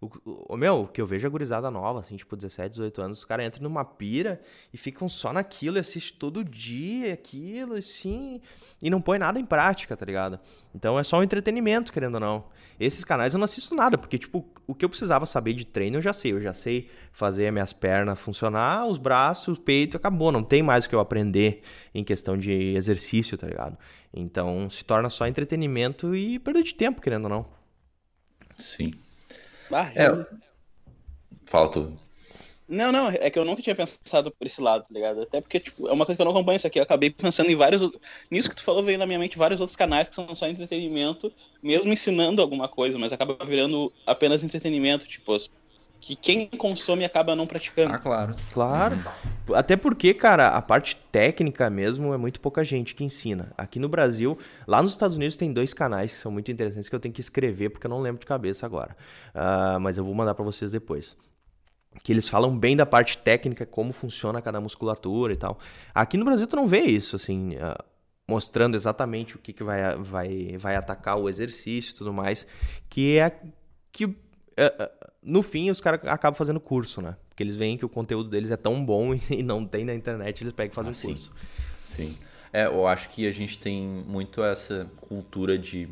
[SPEAKER 3] O, o, o meu, que eu vejo a gurizada nova, assim, tipo 17, 18 anos, os caras entram numa pira e ficam só naquilo e assistem todo dia aquilo, assim, e não põe nada em prática, tá ligado? Então é só um entretenimento, querendo ou não. Esses canais eu não assisto nada, porque, tipo, o que eu precisava saber de treino eu já sei. Eu já sei fazer minhas pernas funcionar, os braços, o peito, acabou. Não tem mais o que eu aprender em questão de exercício, tá ligado? Então se torna só entretenimento e perda de tempo, querendo ou não.
[SPEAKER 1] Sim.
[SPEAKER 2] Ah,
[SPEAKER 1] É.
[SPEAKER 2] eu-
[SPEAKER 1] Fala.
[SPEAKER 2] Não, não, é que eu nunca tinha pensado por esse lado, tá ligado? Até porque, tipo, é uma coisa que eu não acompanho isso aqui. Eu acabei pensando em vários. outros- Nisso que tu falou, veio na minha mente vários outros canais que são só entretenimento, mesmo ensinando alguma coisa, mas acaba virando apenas entretenimento, tipo, as- que quem consome acaba não praticando.
[SPEAKER 1] Ah, claro.
[SPEAKER 3] Claro. Até porque, cara, a parte técnica mesmo é muito pouca gente que ensina. Aqui no Brasil, lá nos Estados Unidos tem dois canais que são muito interessantes que eu tenho que escrever porque eu não lembro de cabeça agora. Ah, mas eu vou mandar pra vocês depois. que eles falam bem da parte técnica, como funciona cada musculatura e tal. Aqui no Brasil tu não vê isso, assim, uh, mostrando exatamente o que, que vai, vai, vai atacar o exercício e tudo mais, que é que uh, uh, no fim os caras acabam fazendo curso, né? Porque eles veem que o conteúdo deles é tão bom *laughs* e não tem na internet, eles pegam e fazem ah, um curso.
[SPEAKER 1] Sim. É, eu acho que a gente tem muito essa cultura de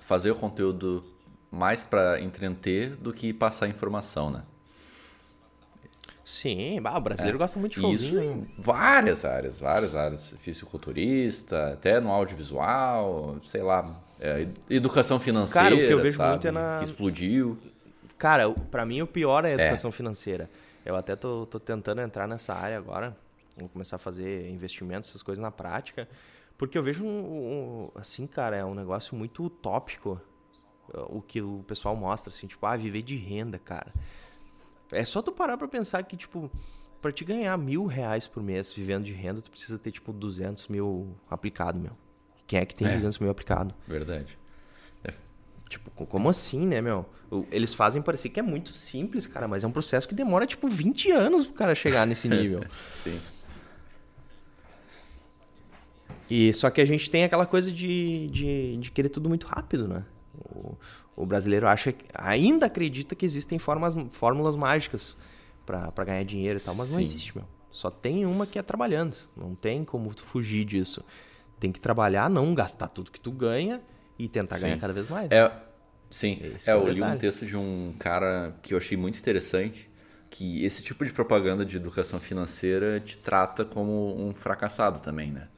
[SPEAKER 1] fazer o conteúdo mais para entreter do que passar informação, né?
[SPEAKER 3] Sim, bah, o brasileiro é. gosta muito de showzinho.
[SPEAKER 1] Isso em várias áreas, várias áreas. Fisiculturista, até no audiovisual, sei lá, é, educação financeira, Cara, o que eu vejo sabe, muito é na... que explodiu.
[SPEAKER 3] Cara, para mim o pior é a é. educação é. financeira. Eu até tô, tô tentando entrar nessa área agora, vou começar a fazer investimentos, essas coisas na prática, porque eu vejo, um, um, assim, cara, é um negócio muito utópico o que o pessoal mostra, assim, tipo, ah, viver de renda, cara. É só tu parar pra pensar que, tipo, pra te ganhar mil reais por mês vivendo de renda, tu precisa ter, tipo, 200 mil aplicado, meu. Quem é que tem é. 200 mil aplicado?
[SPEAKER 1] Verdade.
[SPEAKER 3] Tipo, como assim, né, meu? Eles fazem parecer que é muito simples, cara, mas é um processo que demora, tipo, 20 anos pro cara chegar nesse *laughs* nível.
[SPEAKER 1] Sim.
[SPEAKER 3] E só que a gente tem aquela coisa de, de, de querer tudo muito rápido, né? O, o brasileiro acha, ainda acredita que existem formas, fórmulas mágicas para ganhar dinheiro e tal, mas Sim. não existe, meu. Só tem uma que é trabalhando. Não tem como fugir disso. Tem que trabalhar, não gastar tudo que tu ganha e tentar sim. ganhar cada vez mais.
[SPEAKER 1] É, sim, é, é eu li um texto de um cara que eu achei muito interessante, que esse tipo de propaganda de educação financeira te trata como um fracassado também, né?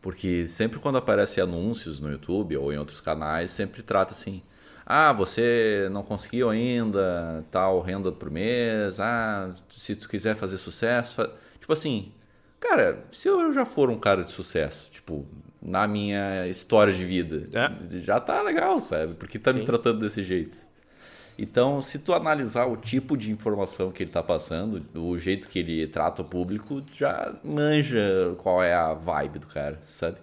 [SPEAKER 1] Porque sempre quando aparece anúncios no YouTube ou em outros canais, sempre trata assim: ah, você não conseguiu ainda tal renda por mês, ah, se tu quiser fazer sucesso, tipo assim, cara, se eu já for um cara de sucesso, tipo, na minha história de vida, é. já tá legal, sabe? Porque tá Sim. me tratando desse jeito. Então, se tu analisar o tipo de informação que ele está passando, o jeito que ele trata o público, já manja qual é a vibe do cara, sabe?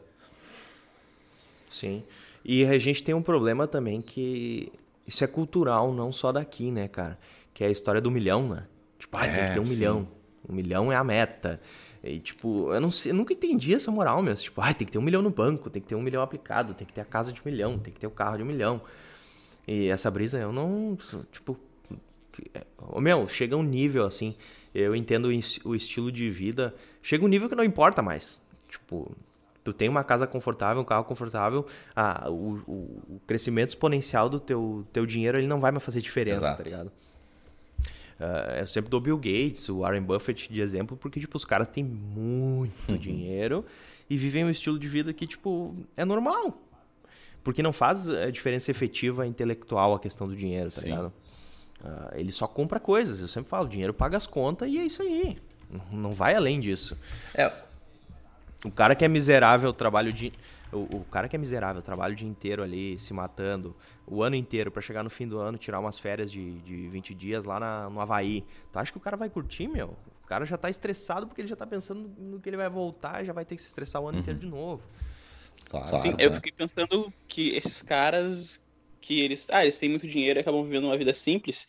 [SPEAKER 3] Sim. E a gente tem um problema também que isso é cultural, não só daqui, né, cara? Que é a história do milhão, né? Tipo, ah, é, tem que ter um sim. milhão. Um milhão é a meta. E, tipo, eu, não sei, eu nunca entendi essa moral mesmo. Tipo, ah, tem que ter um milhão no banco, tem que ter um milhão aplicado, tem que ter a casa de um milhão, tem que ter o carro de um milhão. E essa brisa eu não. Tipo. Oh, meu, chega um nível assim. Eu entendo o estilo de vida. Chega um nível que não importa mais. Tipo, tu tem uma casa confortável, um carro confortável, ah, o, o, o, crescimento exponencial do teu, teu dinheiro ele não vai mais fazer diferença, tá Exato. tá ligado? Uh, eu sempre dou Bill Gates, o Warren Buffett de exemplo, porque tipo, os caras têm muito uhum. dinheiro e vivem um estilo de vida que tipo, é normal. Porque não faz a diferença efetiva intelectual a questão do dinheiro, tá Sim. ligado? Uh, ele só compra coisas. Eu sempre falo, dinheiro paga as contas e é isso aí. Não vai além disso. É. O cara que é miserável, trabalha o dia. O, o, cara que é miserável, trabalha o dia inteiro ali, se matando, o ano inteiro, para chegar no fim do ano, tirar umas férias de, de 20 dias lá na, no Havaí. Tu acha que o cara vai curtir, meu? O cara já tá estressado porque ele já tá pensando no que ele vai voltar, já vai ter que se estressar o ano uhum. inteiro de novo.
[SPEAKER 2] Claro, Sim, eu fiquei pensando que esses caras que eles, ah, eles têm muito dinheiro e acabam vivendo uma vida simples,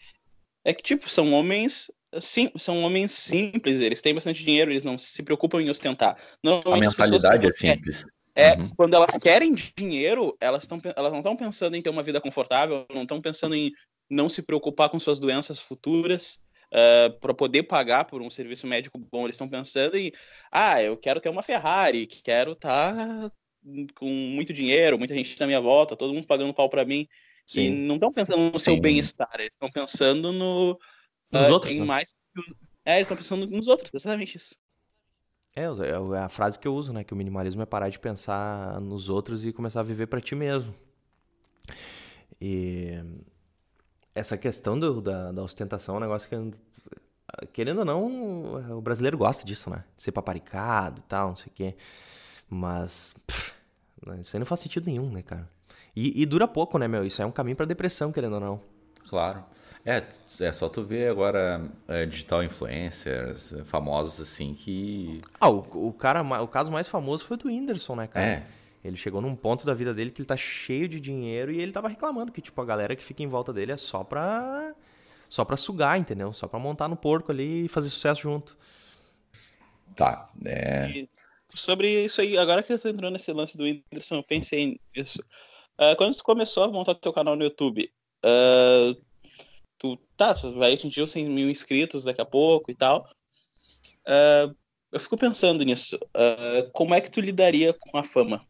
[SPEAKER 2] é que tipo, são homens sim, são homens simples, eles têm bastante dinheiro, eles não se preocupam em ostentar.
[SPEAKER 1] A mentalidade é simples.
[SPEAKER 2] É, uhum. quando elas querem dinheiro, elas, tão, elas não estão pensando em ter uma vida confortável, não estão pensando em não se preocupar com suas doenças futuras, uh, para poder pagar por um serviço médico bom. Eles estão pensando em, ah, eu quero ter uma Ferrari, quero estar tá com muito dinheiro, muita gente na minha volta, todo mundo pagando pau para mim. Sim. E não estão pensando no seu bem-estar, eles estão pensando no.
[SPEAKER 3] Nos uh, outros, em né?
[SPEAKER 2] mais. É, eles estão pensando nos outros, exatamente isso.
[SPEAKER 3] É, é a frase que eu uso, né? Que o minimalismo é parar de pensar nos outros e começar a viver para ti mesmo. E essa questão do, da, da ostentação é um negócio que, querendo ou não, o brasileiro gosta disso, né? De ser paparicado e tal, não sei o quê. Mas. Pff, isso aí não faz sentido nenhum, né, cara? E, e dura pouco, né, meu? Isso é um caminho para depressão, querendo ou não.
[SPEAKER 1] Claro. É, é só tu ver agora é, digital influencers famosos assim que.
[SPEAKER 3] Ah, o, o, cara, o caso mais famoso foi o do Whindersson, né, cara?
[SPEAKER 1] É.
[SPEAKER 3] Ele chegou num ponto da vida dele que ele tá cheio de dinheiro e ele tava reclamando que, tipo, a galera que fica em volta dele é só pra. só pra sugar, entendeu? Só pra montar no porco ali e fazer sucesso junto.
[SPEAKER 1] Tá, é...
[SPEAKER 2] E sobre isso aí, agora que você entrou nesse lance do Whindersson, eu pensei nisso. Uh, quando você começou a montar teu canal no YouTube, uh, tu tá, vai atingir os 100 mil inscritos daqui a pouco e tal. Uh, eu fico pensando nisso. como é que tu lidaria com a fama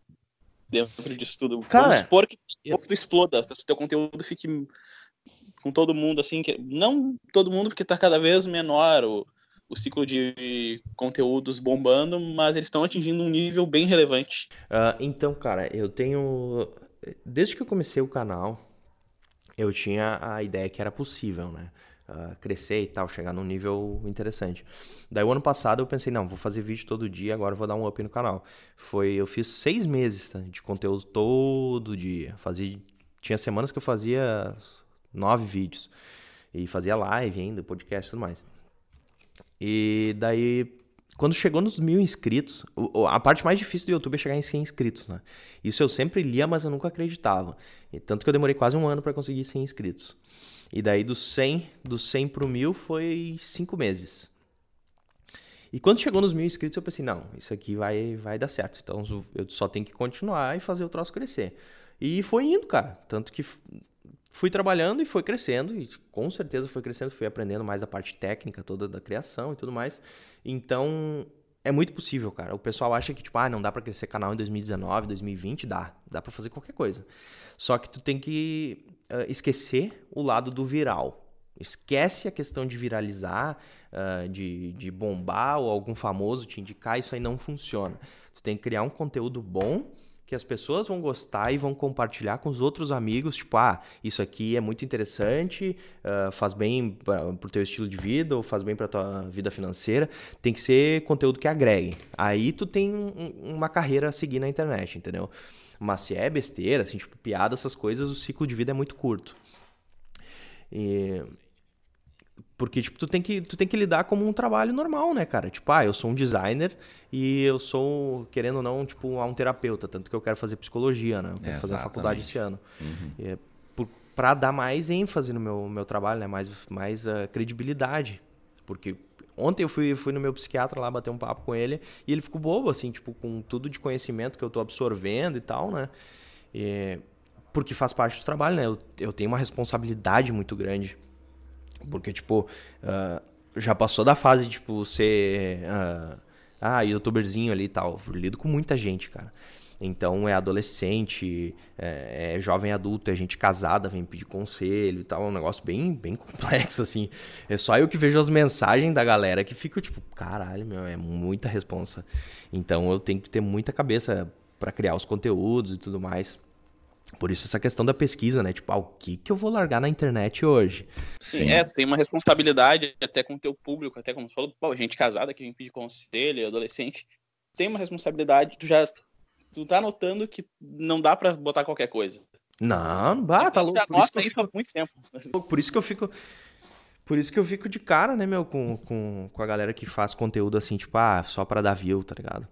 [SPEAKER 2] dentro disso tudo?
[SPEAKER 3] Cara,
[SPEAKER 2] Vamos supor que, que tu exploda, que o teu conteúdo fique com todo mundo, assim, que, não todo mundo, porque tá cada vez menor o, o ciclo de conteúdos bombando, mas eles estão atingindo um nível bem relevante.
[SPEAKER 3] Uh, então, cara, eu tenho. Desde que eu comecei o canal, eu tinha a ideia que era possível, né? Uh, crescer e tal, chegar num nível interessante. Daí o ano passado eu pensei, não, vou fazer vídeo todo dia, agora vou dar um up no canal. Foi, eu fiz seis meses tá, de conteúdo todo dia. Fazia, tinha semanas que eu fazia nove vídeos. E fazia live ainda, podcast e tudo mais. E daí, quando chegou nos mil inscritos, a parte mais difícil do YouTube é chegar em 100 inscritos, né? Isso eu sempre lia, mas eu nunca acreditava. E tanto que eu demorei quase um ano para conseguir 100 inscritos. E daí, do 100, do 100 pro mil, foi 5 meses. E quando chegou nos mil inscritos, eu pensei, não, isso aqui vai, vai dar certo. Então, eu só tenho que continuar e fazer o troço crescer. E foi indo, cara. Tanto que fui trabalhando e foi crescendo, e com certeza foi crescendo, fui aprendendo mais a parte técnica toda da criação e tudo mais. Então, é muito possível, cara. O pessoal acha que, tipo, ah, não dá para crescer canal em 2019, 2020, dá. Dá para fazer qualquer coisa. Só que tu tem que uh, esquecer o lado do viral. Esquece a questão de viralizar, uh, de, de bombar ou algum famoso te indicar, isso aí não funciona. Tu tem que criar um conteúdo bom que as pessoas vão gostar e vão compartilhar com os outros amigos, tipo, ah, isso aqui é muito interessante, uh, faz bem para o teu estilo de vida ou faz bem para tua vida financeira. Tem que ser conteúdo que agregue. Aí tu tem um, uma carreira a seguir na internet, entendeu? Mas se é besteira, assim, tipo, piada, essas coisas, o ciclo de vida é muito curto. E porque, tipo, tu tem, que, tu tem que lidar como um trabalho normal, né, cara? Tipo, ah, eu sou um designer e eu sou, querendo ou não, tipo, um terapeuta. Tanto que eu quero fazer psicologia, né? Eu quero fazer faculdade esse ano. Uhum. É, para dar mais ênfase no meu, meu trabalho, né? Mais, mais uh, credibilidade. Porque ontem eu fui, fui no meu psiquiatra lá bater um papo com ele e ele ficou bobo, assim, tipo, com tudo de conhecimento que eu tô absorvendo e tal, né? E, porque faz parte do trabalho, né? Eu, eu tenho uma responsabilidade muito grande porque, tipo, uh, já passou da fase de, tipo, ser. Uh, ah, youtuberzinho ali e tal. Eu lido com muita gente, cara. Então é adolescente, é, é, jovem adulto, é gente casada, vem pedir conselho e tal. É um negócio bem, bem *laughs* complexo, assim. É só eu que vejo as mensagens da galera que fico tipo, caralho, meu, é muita responsa. Então eu tenho que ter muita cabeça para criar os conteúdos e tudo mais. Por isso essa questão da pesquisa, né? Tipo, ah, o que, que eu vou largar na internet hoje?
[SPEAKER 2] Sim, Sim. é, tu tem uma responsabilidade até com o teu público, até como você falou, pô, gente casada que vem pedir conselho, adolescente, tem uma responsabilidade, tu já tu tá notando que não dá para botar qualquer coisa.
[SPEAKER 3] Não, não dá, tá louco.
[SPEAKER 2] Já nota isso, isso há muito tempo.
[SPEAKER 3] Por isso que eu fico por isso que eu fico de cara, né, meu, com, com, com a galera que faz conteúdo assim, tipo, ah, só pra dar view, tá ligado?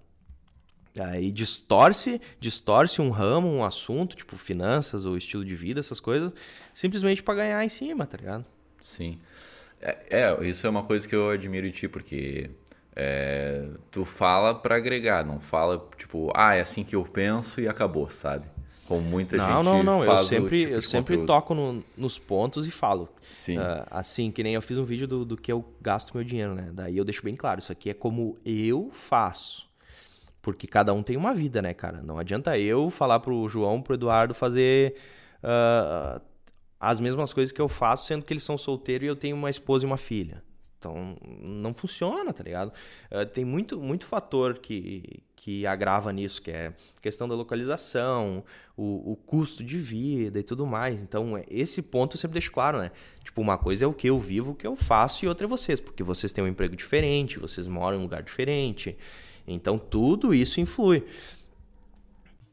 [SPEAKER 3] Aí distorce, distorce um ramo, um assunto, tipo finanças ou estilo de vida, essas coisas, simplesmente para ganhar em cima, tá ligado?
[SPEAKER 1] Sim. É, é, isso é uma coisa que eu admiro em ti, porque é, tu fala para agregar, não fala tipo, ah, é assim que eu penso e acabou, sabe? Como muita
[SPEAKER 3] não,
[SPEAKER 1] gente
[SPEAKER 3] Não, não,
[SPEAKER 1] não.
[SPEAKER 3] Eu sempre, tipo eu sempre toco no, nos pontos e falo.
[SPEAKER 1] Sim. Uh,
[SPEAKER 3] assim, que nem eu fiz um vídeo do, do que eu gasto meu dinheiro, né? Daí eu deixo bem claro, isso aqui é como eu faço. Porque cada um tem uma vida, né, cara? Não adianta eu falar pro João, pro Eduardo fazer uh, as mesmas coisas que eu faço, sendo que eles são solteiros e eu tenho uma esposa e uma filha. Então, não funciona, tá ligado? Uh, tem muito, muito fator que, que agrava nisso, que é questão da localização, o, o, custo de vida e tudo mais. Então, esse ponto eu sempre deixo claro, né? Tipo, uma coisa é o que eu vivo, o que eu faço, e outra é vocês, porque vocês têm um emprego diferente, vocês moram em um lugar diferente. Então tudo isso influi.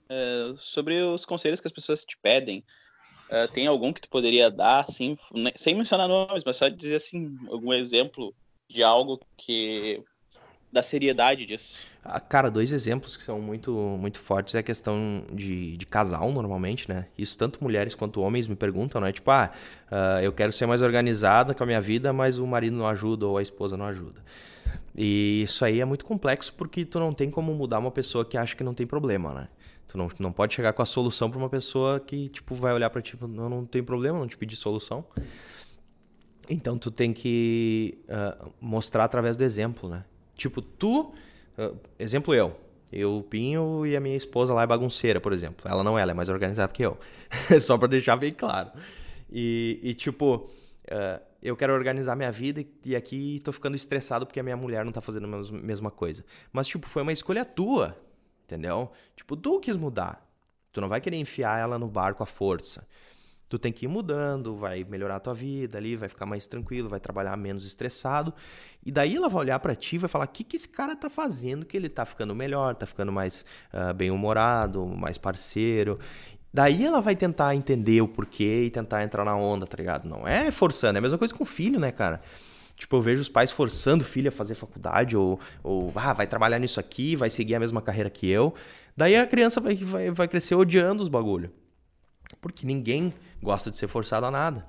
[SPEAKER 2] É, sobre os conselhos que as pessoas te pedem, é, tem algum que tu poderia dar, assim, sem mencionar nomes, mas só dizer assim, algum exemplo de algo que da seriedade disso?
[SPEAKER 3] Ah, cara, dois exemplos que são muito, muito fortes é a questão de, de casal, normalmente, né? Isso tanto mulheres quanto homens me perguntam, né? Tipo, ah, uh, eu quero ser mais organizada com a minha vida, mas o marido não ajuda ou a esposa não ajuda. E isso aí é muito complexo porque tu não tem como mudar uma pessoa que acha que não tem problema, né? Tu não, não pode chegar com a solução para uma pessoa que, tipo, vai olhar para ti, não, não tem problema, não te pedir solução. Então tu tem que uh, mostrar através do exemplo, né? Tipo, tu Uh, exemplo eu. Eu pinho e a minha esposa lá é bagunceira, por exemplo. Ela não é, ela é mais organizada que eu. *laughs* Só para deixar bem claro. E, e tipo, uh, eu quero organizar minha vida e, e aqui tô ficando estressado porque a minha mulher não tá fazendo a mesma coisa. Mas, tipo, foi uma escolha tua, entendeu? Tipo, tu quis mudar. Tu não vai querer enfiar ela no barco à força tu tem que ir mudando, vai melhorar a tua vida ali, vai ficar mais tranquilo, vai trabalhar menos estressado. E daí ela vai olhar para ti e vai falar: o que, que esse cara tá fazendo que ele tá ficando melhor, tá ficando mais uh, bem-humorado, mais parceiro. Daí ela vai tentar entender o porquê e tentar entrar na onda, tá ligado? Não é forçando, é a mesma coisa com o filho, né, cara? Tipo, eu vejo os pais forçando o filho a fazer faculdade ou, ou ah, vai trabalhar nisso aqui, vai seguir a mesma carreira que eu. Daí a criança vai, vai, vai crescer odiando os bagulho. Porque ninguém gosta de ser forçado a nada.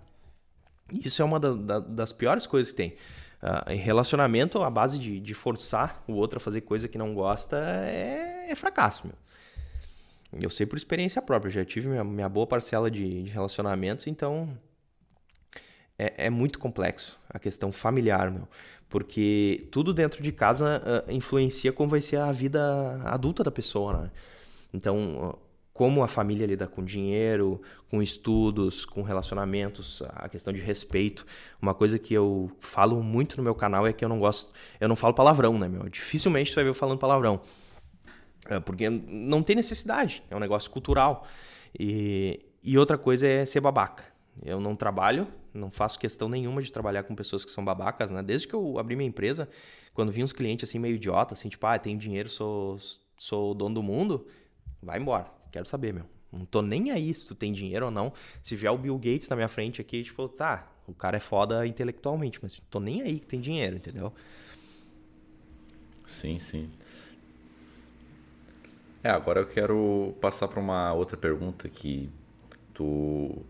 [SPEAKER 3] Isso é uma da, da, das piores coisas que tem. Uh, em relacionamento, a base de, de, forçar o outro a fazer coisa que não gosta é, é fracasso, meu. Eu sei por experiência própria, já tive minha, minha boa parcela de, de relacionamentos, então é, é, muito complexo a questão familiar, meu. Porque tudo dentro de casa uh, influencia como vai ser a vida adulta da pessoa, né? Então, como a família lida com dinheiro, com estudos, com relacionamentos, a questão de respeito. Uma coisa que eu falo muito no meu canal é que eu não gosto, eu não falo palavrão, né, meu? Dificilmente você vai ver eu falando palavrão. É, porque não tem necessidade, é um negócio cultural. E, e outra coisa é ser babaca. Eu não trabalho, não faço questão nenhuma de trabalhar com pessoas que são babacas, né? Desde que eu abri minha empresa, quando vi uns clientes assim meio idiota, assim, tipo, ah, tem dinheiro, sou sou o dono do mundo, vai embora Quero saber, meu. Não tô nem aí se tu tem dinheiro ou não. Se vier o Bill Gates na minha frente aqui, tipo, tá, o cara é foda intelectualmente, mas tô nem aí que tem dinheiro, entendeu?
[SPEAKER 1] Sim, sim. É, agora eu quero passar para uma outra pergunta que tu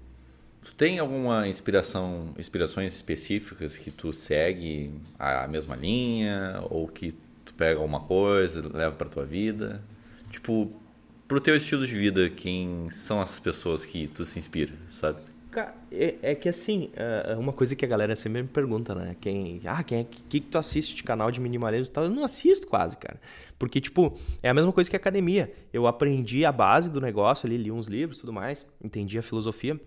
[SPEAKER 1] tu tem alguma inspiração, inspirações específicas que tu segue a mesma linha ou que tu pega alguma coisa, leva para tua vida? Tipo, pro teu estilo de vida, quem são essas pessoas que tu se inspira, sabe?
[SPEAKER 3] É, é que assim, é, é uma coisa que a galera sempre me pergunta, né? Quem, ah, quem é que, que tu assiste de canal de minimalismo tal? Eu não assisto quase, cara. Porque, tipo, é a mesma coisa que academia. Eu aprendi a base do negócio ali, li uns livros tudo mais, entendi a filosofia.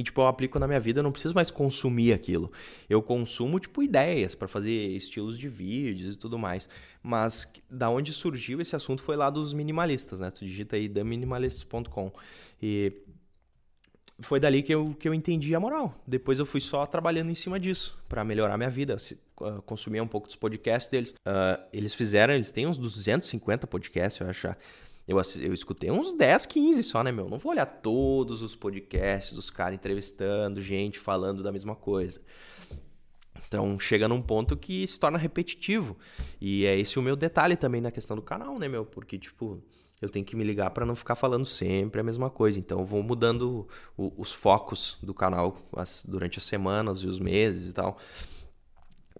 [SPEAKER 3] E, tipo, eu aplico na minha vida, eu não preciso mais consumir aquilo. Eu consumo, tipo, ideias para fazer estilos de vídeos e tudo mais. Mas da onde surgiu esse assunto foi lá dos minimalistas, né? Tu digita aí theminimalists.com. E foi dali que eu, que eu entendi a moral. Depois eu fui só trabalhando em cima disso para melhorar minha vida. Uh, consumia um pouco dos podcasts deles. Uh, eles fizeram, eles têm uns 250 podcasts, eu acho. Eu, eu escutei uns 10, 15 só, né, meu? Não vou olhar todos os podcasts dos caras entrevistando gente falando da mesma coisa. Então chega num ponto que se torna repetitivo. E é esse o meu detalhe também na questão do canal, né, meu? Porque, tipo, eu tenho que me ligar para não ficar falando sempre a mesma coisa. Então eu vou mudando o, os focos do canal as, durante as semanas e os meses e tal.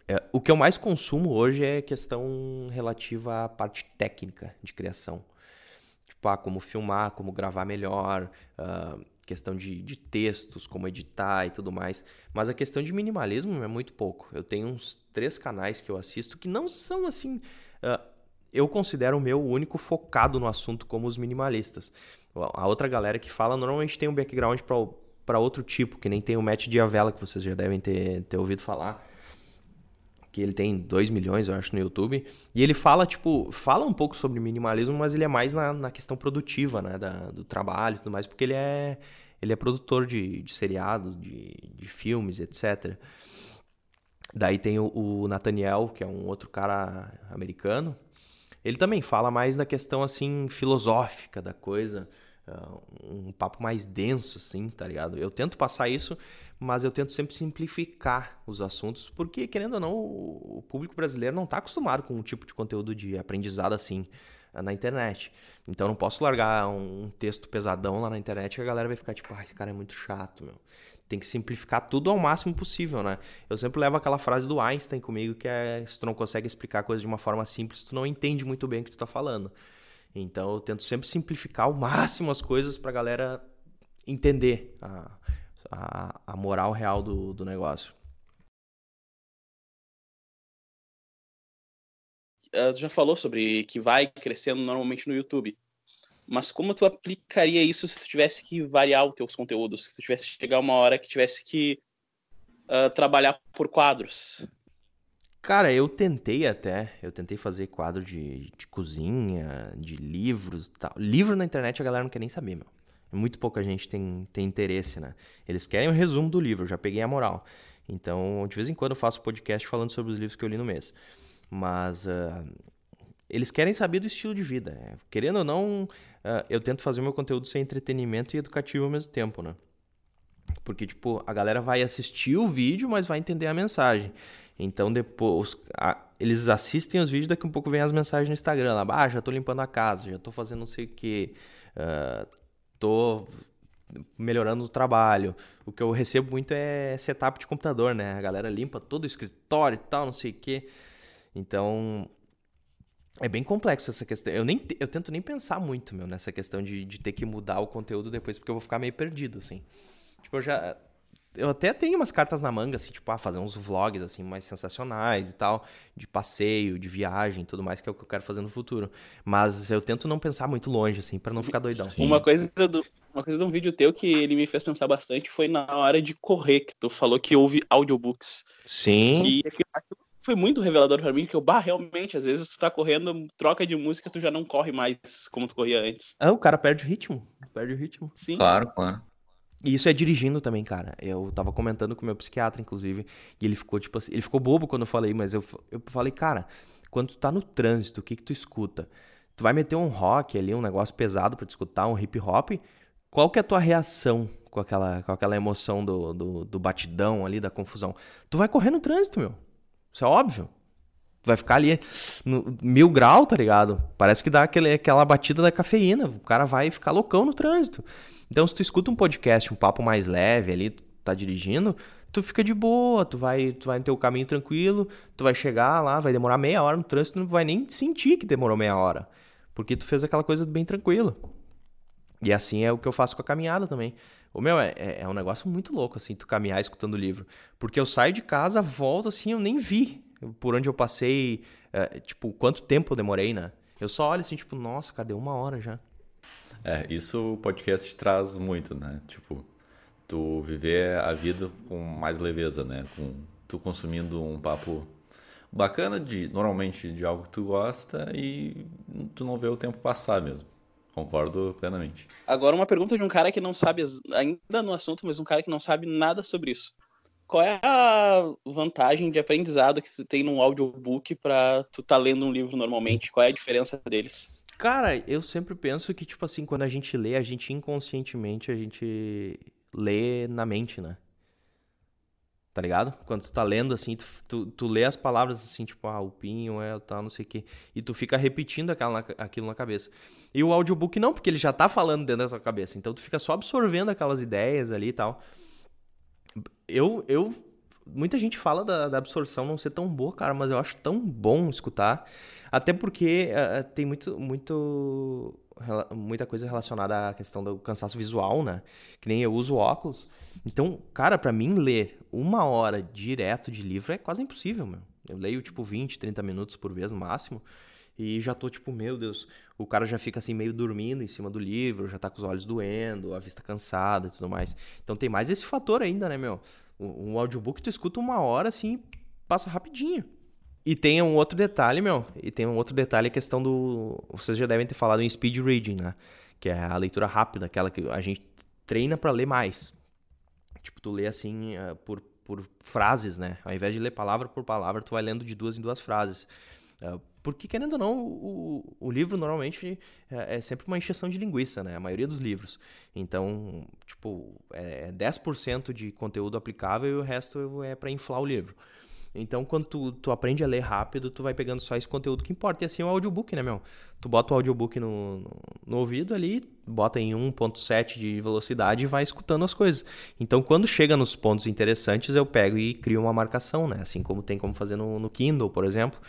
[SPEAKER 3] É, o que eu mais consumo hoje é questão relativa à parte técnica de criação. Tipo, ah, como filmar, como gravar melhor, uh, questão de, de textos, como editar e tudo mais. Mas a questão de minimalismo é muito pouco. Eu tenho uns três canais que eu assisto que não são assim. Uh, eu considero o meu único focado no assunto como os minimalistas. A outra galera que fala normalmente tem um background para outro tipo, que nem tem o Matt Diavela, que vocês já devem ter, ter ouvido falar que ele tem 2 milhões, eu acho, no YouTube. E ele fala, tipo, fala um pouco sobre minimalismo, mas ele é mais na, na questão produtiva, né? Da, do trabalho e tudo mais, porque ele é, ele é produtor de, de seriados, de, de filmes, etc. Daí tem o, o Nathaniel, que é um outro cara americano. Ele também fala mais da questão, assim, filosófica da coisa. Uh, um papo mais denso, assim, tá ligado? Eu tento passar isso mas eu tento sempre simplificar os assuntos, porque, querendo ou não, o público brasileiro não está acostumado com um tipo de conteúdo de aprendizado assim eh, na internet. Então não posso largar um texto pesadão lá na internet e a galera vai ficar tipo, ah, esse cara é muito chato, meu. Tem que simplificar tudo ao máximo possível, né? Eu sempre levo aquela frase do Einstein comigo, que é se tu não consegue explicar coisas de uma forma simples, tu não entende muito bem o que tu está falando. Então eu tento sempre simplificar ao máximo as coisas para a galera entender a, a, a moral real do, do negócio.
[SPEAKER 2] Uh, já falou sobre que vai crescendo normalmente no YouTube. Mas como tu aplicaria isso se tu tivesse que variar os teus conteúdos? Se tu tivesse que chegar uma hora que tivesse que uh, trabalhar por quadros?
[SPEAKER 3] Cara, eu tentei até. Eu tentei fazer quadro de, de cozinha, de livros e tal. Livro na internet a galera não quer nem saber, meu. Muito pouca gente tem, tem interesse, né? Eles querem o resumo do livro, já peguei a moral. Então, de vez em quando eu faço podcast falando sobre os livros que eu li no mês. Mas uh, eles querem saber do estilo de vida. Né? Querendo ou não, uh, eu tento fazer o meu conteúdo ser entretenimento e educativo ao mesmo tempo, né? Porque, tipo, a galera vai assistir o vídeo, mas vai entender a mensagem. Então, depois, a, eles assistem os vídeos, daqui um pouco vem as mensagens no Instagram. Lá, ah, já tô limpando a casa, já tô fazendo não sei o quê, uh, tô melhorando o trabalho. O que eu recebo muito é setup de computador, né? A galera limpa todo o escritório e tal, não sei o quê. Então, é bem complexo essa questão. Eu, nem, eu tento nem pensar muito, meu, nessa questão de, de ter que mudar o conteúdo depois, porque eu vou ficar meio perdido, assim. Tipo, eu já eu até tenho umas cartas na manga, assim, tipo, ah, fazer uns vlogs, assim, mais sensacionais e tal, de passeio, de viagem tudo mais, que é o que eu quero fazer no futuro. Mas eu tento não pensar muito longe, assim, para não ficar doidão.
[SPEAKER 2] Sim. Uma coisa do, uma coisa de um vídeo teu que ele me fez pensar bastante foi na hora de correr, que tu falou que houve audiobooks.
[SPEAKER 3] Sim.
[SPEAKER 2] Que aquilo foi muito revelador para mim, que eu, bah, realmente, às vezes tu tá correndo, troca de música, tu já não corre mais como tu corria antes.
[SPEAKER 3] Ah, o cara perde o ritmo. Perde o ritmo.
[SPEAKER 1] Sim. Claro, claro.
[SPEAKER 3] E isso é dirigindo também, cara. Eu tava comentando com o meu psiquiatra, inclusive, e ele ficou, tipo assim, ele ficou bobo quando eu falei, mas eu, eu falei, cara, quando tu tá no trânsito, o que que tu escuta? Tu vai meter um rock ali, um negócio pesado para te escutar, um hip hop, qual que é a tua reação com aquela, com aquela emoção do, do, do batidão ali, da confusão? Tu vai correr no trânsito, meu. Isso é óbvio. Vai ficar ali no mil grau, tá ligado? Parece que dá aquele, aquela batida da cafeína. O cara vai ficar loucão no trânsito. Então, se tu escuta um podcast, um papo mais leve ali, tá dirigindo, tu fica de boa, tu vai, tu vai ter o caminho tranquilo, tu vai chegar lá, vai demorar meia hora no trânsito, não vai nem sentir que demorou meia hora. Porque tu fez aquela coisa bem tranquila. E assim é o que eu faço com a caminhada também. O meu é, é, é um negócio muito louco, assim, tu caminhar escutando livro. Porque eu saio de casa, volto assim, eu nem vi por onde eu passei, é, tipo, quanto tempo eu demorei, né? Eu só olho assim, tipo, nossa, cadê uma hora já?
[SPEAKER 1] É, isso o podcast traz muito, né? Tipo, tu viver a vida com mais leveza, né? Com tu consumindo um papo bacana de normalmente de algo que tu gosta e tu não vê o tempo passar mesmo. Concordo plenamente.
[SPEAKER 2] Agora uma pergunta de um cara que não sabe ainda no assunto, mas um cara que não sabe nada sobre isso. Qual é a vantagem de aprendizado que você tem num audiobook para tu tá lendo um livro normalmente? Qual é a diferença deles?
[SPEAKER 3] Cara, eu sempre penso que, tipo assim, quando a gente lê, a gente inconscientemente, a gente lê na mente, né? Tá ligado? Quando tu tá lendo, assim, tu, tu, tu lê as palavras, assim, tipo, ah, o pinho é tal, não sei o quê. E tu fica repetindo aquela, aquilo na cabeça. E o audiobook não, porque ele já tá falando dentro da tua cabeça. Então tu fica só absorvendo aquelas ideias ali e tal. Eu, eu muita gente fala da, da, absorção não ser tão boa, cara, mas eu acho tão bom escutar. Até porque uh, tem muito, muito, muita coisa relacionada à questão do cansaço visual, né? Que nem eu uso óculos. Então, cara, para mim ler uma hora direto de livro é quase impossível, meu. Eu leio tipo 20, 30 minutos por vez no máximo. E já tô tipo, meu Deus, o cara já fica assim meio dormindo em cima do livro, já tá com os olhos doendo, a vista cansada e tudo mais. Então tem mais esse fator ainda, né, meu? Um audiobook tu escuta uma hora assim, passa rapidinho. E tem um outro detalhe, meu. E tem um outro detalhe, a questão do. Vocês já devem ter falado em speed reading, né? Que é a leitura rápida, aquela que a gente treina para ler mais. Tipo, tu lê assim uh, por, por frases, né? Ao invés de ler palavra por palavra, tu vai lendo de duas em duas frases. Uh, Porque, querendo ou não, o, o livro normalmente é, é, sempre uma encheção de linguiça, né? A maioria dos livros. Então, tipo, é 10% de conteúdo aplicável e o resto é para inflar o livro. Então, quando tu, tu aprende a ler rápido, tu vai pegando só esse conteúdo que importa. E assim é o audiobook, né, meu? Tu bota o audiobook no, no, no ouvido ali, bota em 1.7 de velocidade e vai escutando as coisas. Então, quando chega nos pontos interessantes, eu pego e crio uma marcação, né? Assim como tem como fazer no, no Kindle, por exemplo.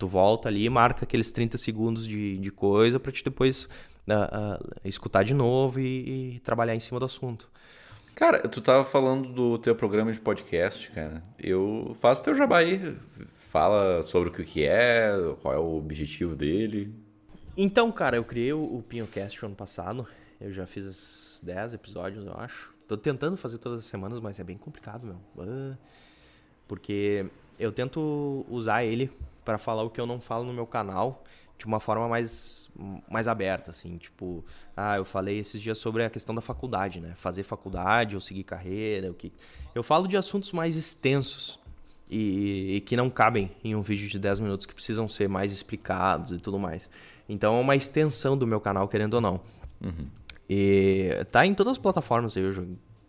[SPEAKER 3] Tu volta ali e marca aqueles 30 segundos de, de coisa para te depois uh, uh, escutar de novo e, e trabalhar em cima do assunto.
[SPEAKER 1] Cara, tu tava falando do teu programa de podcast, cara. Eu faço teu jabá aí. Fala sobre o que é, qual é o objetivo dele.
[SPEAKER 3] Então, cara, eu criei o, o PinhoCast ano passado. Eu já fiz 10 episódios, eu acho. Tô tentando fazer todas as semanas, mas é bem complicado, meu. Porque eu tento usar ele para falar o que eu não falo no meu canal de uma forma mais, mais aberta, assim, tipo, ah, eu falei esses dias sobre a questão da faculdade, né? Fazer faculdade ou seguir carreira, o que. Eu falo de assuntos mais extensos e, e, que não cabem em um vídeo de 10 minutos, que precisam ser mais explicados e tudo mais. Então é uma extensão do meu canal, querendo ou não. Uhum. E tá em todas as plataformas, eu já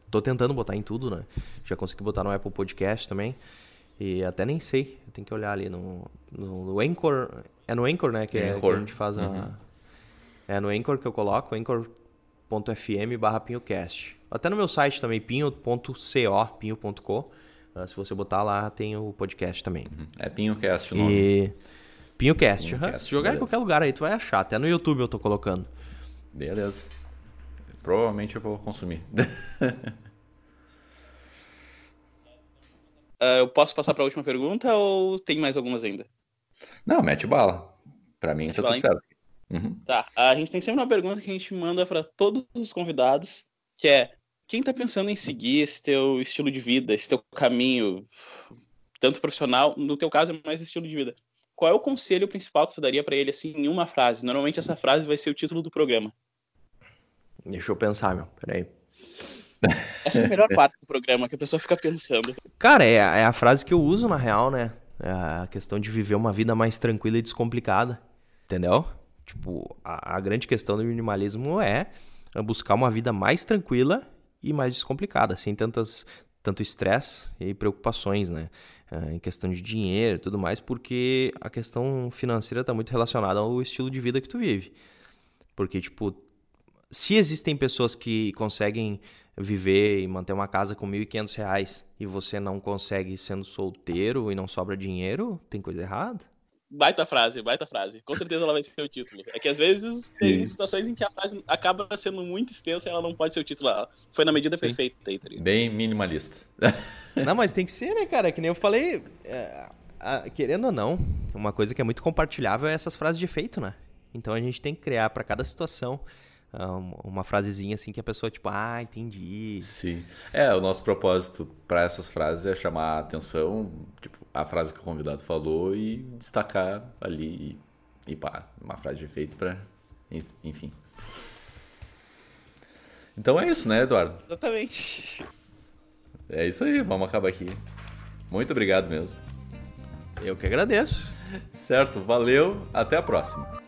[SPEAKER 3] tô tentando botar em tudo, né? Já consegui botar no Apple Podcast também. E até nem sei, tem que olhar ali no, no, no Anchor. É no Anchor, né? Que, é, que a gente faz a. Uhum. É no Anchor que eu coloco, anchor.fm barra pinhocast. Até no meu site também, pinho.co, pinho.co. Uh, se você botar lá, tem o podcast também. Uhum.
[SPEAKER 1] É Pinhocast o nome.
[SPEAKER 3] E... Pinhocast. Pinhocast. Uhum. Se jogar beleza. em qualquer lugar aí, tu vai achar. Até no YouTube eu tô colocando.
[SPEAKER 1] Beleza. Provavelmente eu vou consumir. *laughs*
[SPEAKER 2] Uh, eu posso passar para a última pergunta ou tem mais algumas ainda?
[SPEAKER 1] Não, mete bala. Para mim mete tá tudo certo.
[SPEAKER 2] Uhum. Tá, a gente tem sempre uma pergunta que a gente manda para todos os convidados, que é quem está pensando em seguir esse teu estilo de vida, esse teu caminho, tanto profissional, no teu caso é mais estilo de vida. Qual é o conselho principal que tu daria para ele assim em uma frase? Normalmente essa frase vai ser o título do programa.
[SPEAKER 3] Deixa eu pensar, meu. Peraí.
[SPEAKER 2] Essa é a melhor *laughs* parte do programa, que a pessoa fica pensando.
[SPEAKER 3] Cara, é, é a frase que eu uso na real, né? É a questão de viver uma vida mais tranquila e descomplicada. Entendeu? Tipo, a, a grande questão do minimalismo é buscar uma vida mais tranquila e mais descomplicada, sem tantas tanto estresse e preocupações, né? É, em questão de dinheiro e tudo mais, porque a questão financeira está muito relacionada ao estilo de vida que tu vive. Porque, tipo, se existem pessoas que conseguem viver e manter uma casa com R$ 1.500 e você não consegue sendo solteiro e não sobra dinheiro, tem coisa errada?
[SPEAKER 2] Baita frase, baita frase. Com certeza ela vai ser o título. É que às vezes tem Sim. situações em que a frase acaba sendo muito extensa e ela não pode ser o título. Foi na medida Sim. perfeita aí, tá
[SPEAKER 1] Bem minimalista. *laughs*
[SPEAKER 3] não, mas tem que ser, né, cara? Que nem eu falei. É, a, querendo ou não, uma coisa que é muito compartilhável é essas frases de efeito, né? Então a gente tem que criar para cada situação uma frasezinha assim que a pessoa tipo, ah, entendi.
[SPEAKER 1] Sim. É, o nosso propósito para essas frases é chamar a atenção, tipo, a frase que o convidado falou e destacar ali e, e pá, uma frase de efeito para enfim. Então é isso, né, Eduardo?
[SPEAKER 2] Exatamente.
[SPEAKER 1] É isso aí, vamos acabar aqui. Muito obrigado mesmo.
[SPEAKER 3] Eu que agradeço.
[SPEAKER 1] Certo, valeu, até a próxima.